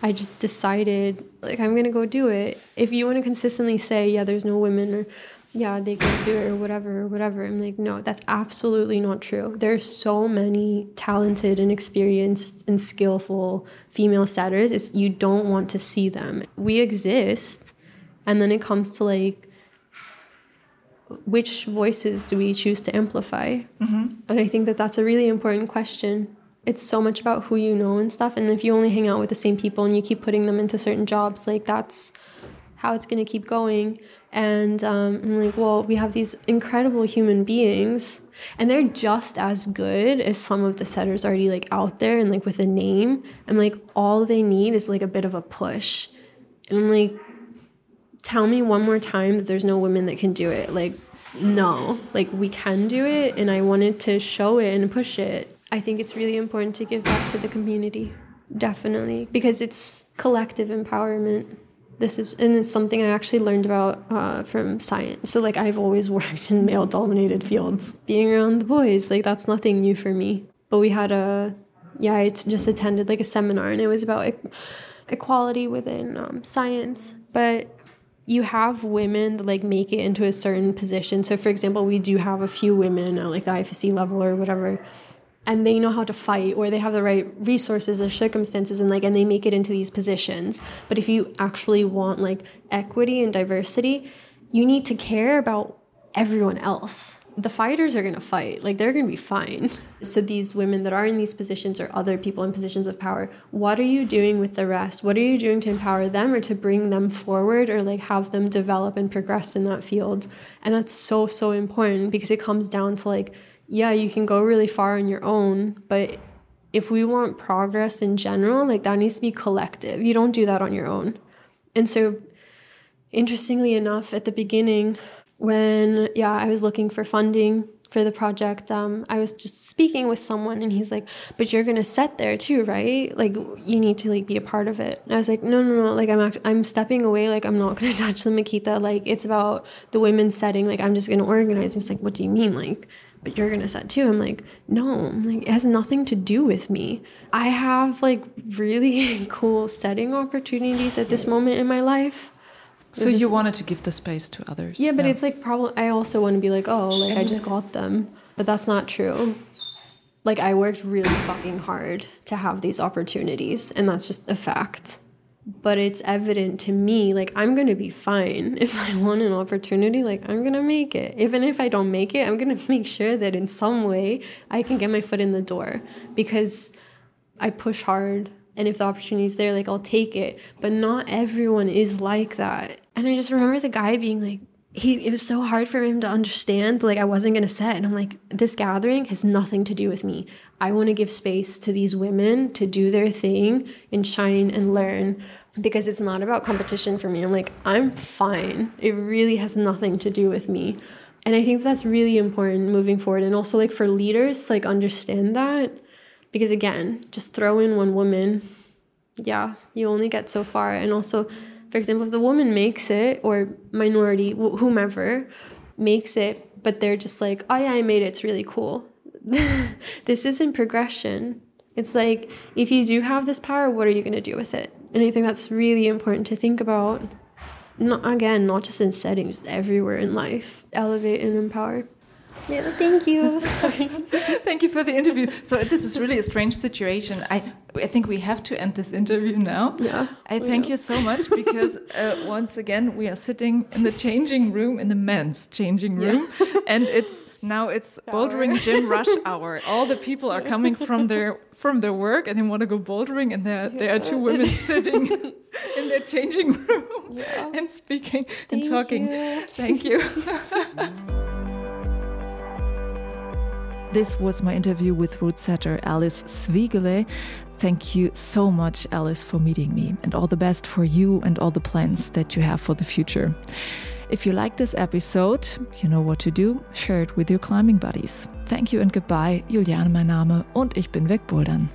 I just decided like I'm gonna go do it. If you want to consistently say, yeah, there's no women or yeah, they can't do it or whatever or whatever, I'm like, no, that's absolutely not true. There's so many talented and experienced and skillful female setters. It's you don't want to see them. We exist, and then it comes to like which voices do we choose to amplify? And I think that that's a really important question it's so much about who you know and stuff. And if you only hang out with the same people and you keep putting them into certain jobs, like that's how it's going to keep going. And um, I'm like, well, we have these incredible human beings, and they're just as good as some of the setters already like out there and like with a name. I'm like, all they need is like a bit of a push. And I'm like, tell me one more time that there's no women that can do it. Like, no, like we can do it, and I wanted to show it and push it. I think it's really important to give back to the community, definitely, because it's collective empowerment. This is, and it's something I actually learned about uh, from science. So, like, I've always [LAUGHS] worked in male dominated fields. Being around the boys, like, that's nothing new for me. But we had a, yeah, I t- just attended like a seminar and it was about e- equality within um, science. But you have women that like make it into a certain position. So, for example, we do have a few women at like the IFSC level or whatever and they know how to fight or they have the right resources or circumstances and like and they make it into these positions but if you actually want like equity and diversity you need to care about everyone else the fighters are going to fight like they're going to be fine so these women that are in these positions or other people in positions of power what are you doing with the rest what are you doing to empower them or to bring them forward or like have them develop and progress in that field and that's so so important because it comes down to like yeah, you can go really far on your own, but if we want progress in general, like that needs to be collective. You don't do that on your own. And so, interestingly enough, at the beginning, when, yeah, I was looking for funding for the project, um, I was just speaking with someone and he's like, but you're to set there too, right? Like you need to like be a part of it. And I was like, no, no, no. Like I'm, act- I'm stepping away. Like I'm not to [LAUGHS] touch the Makita. Like it's about the women's setting. Like I'm just to organize. It's like, what do you mean? Like, but you're gonna set too. I'm like, no, like, it has nothing to do with me. I have like really [LAUGHS] cool setting opportunities at this moment in my life. So you wanted to give the space to others. Yeah, but it's like probably I also want to be like, oh, like I just mm-hmm. got them. But that's not true. Like I worked really fucking hard to have these opportunities, and that's just a fact but it's evident to me like i'm gonna be fine [LAUGHS] if i want an opportunity like i'm gonna make it even if i don't make it i'm gonna [LAUGHS] make sure that in some way i can get my foot in the door because i push hard and if the opportunity is there like i'll take it. But not everyone is like that. And i just remember the guy being like he it was so hard for him to understand like i wasn't going to set. And i'm like this gathering has nothing to do with me. I want to give space to these women to do their thing and shine and learn because it's not about competition for me. I'm like i'm fine. It really has nothing to do with me. And I think that's really important moving forward. And also like for leaders to like understand that. Because again, just throw in one woman, yeah, you only get so far. And also, for example, if the woman makes it or minority, whomever makes it, but they're just like, oh yeah, I made it, it's really cool. [LAUGHS] this isn't progression. It's like, if you do have this power, what are you going to do with it? And I think that's really important to think about. Not again, not just in settings, everywhere in life. Elevate and empower. Yeah, thank you. [LAUGHS] thank you for the interview. So this is really a strange situation. I I think we have to end this interview now. Yeah. I thank yeah. you so much because [LAUGHS] uh, once again we are sitting in the changing room in the men's changing room, yeah. [LAUGHS] and it's now it's bouldering gym rush hour. All the people are coming from their from their work and they want to go bouldering, and there yeah. there are two women sitting in their changing room and speaking thank and talking. You. Thank you. This was my interview with route setter Alice Sviegele. Thank you so much, Alice, for meeting me, and all the best for you and all the plans that you have for the future. If you like this episode, you know what to do. Share it with your climbing buddies. Thank you and goodbye. Juliane mein Name und ich bin wegbouldern.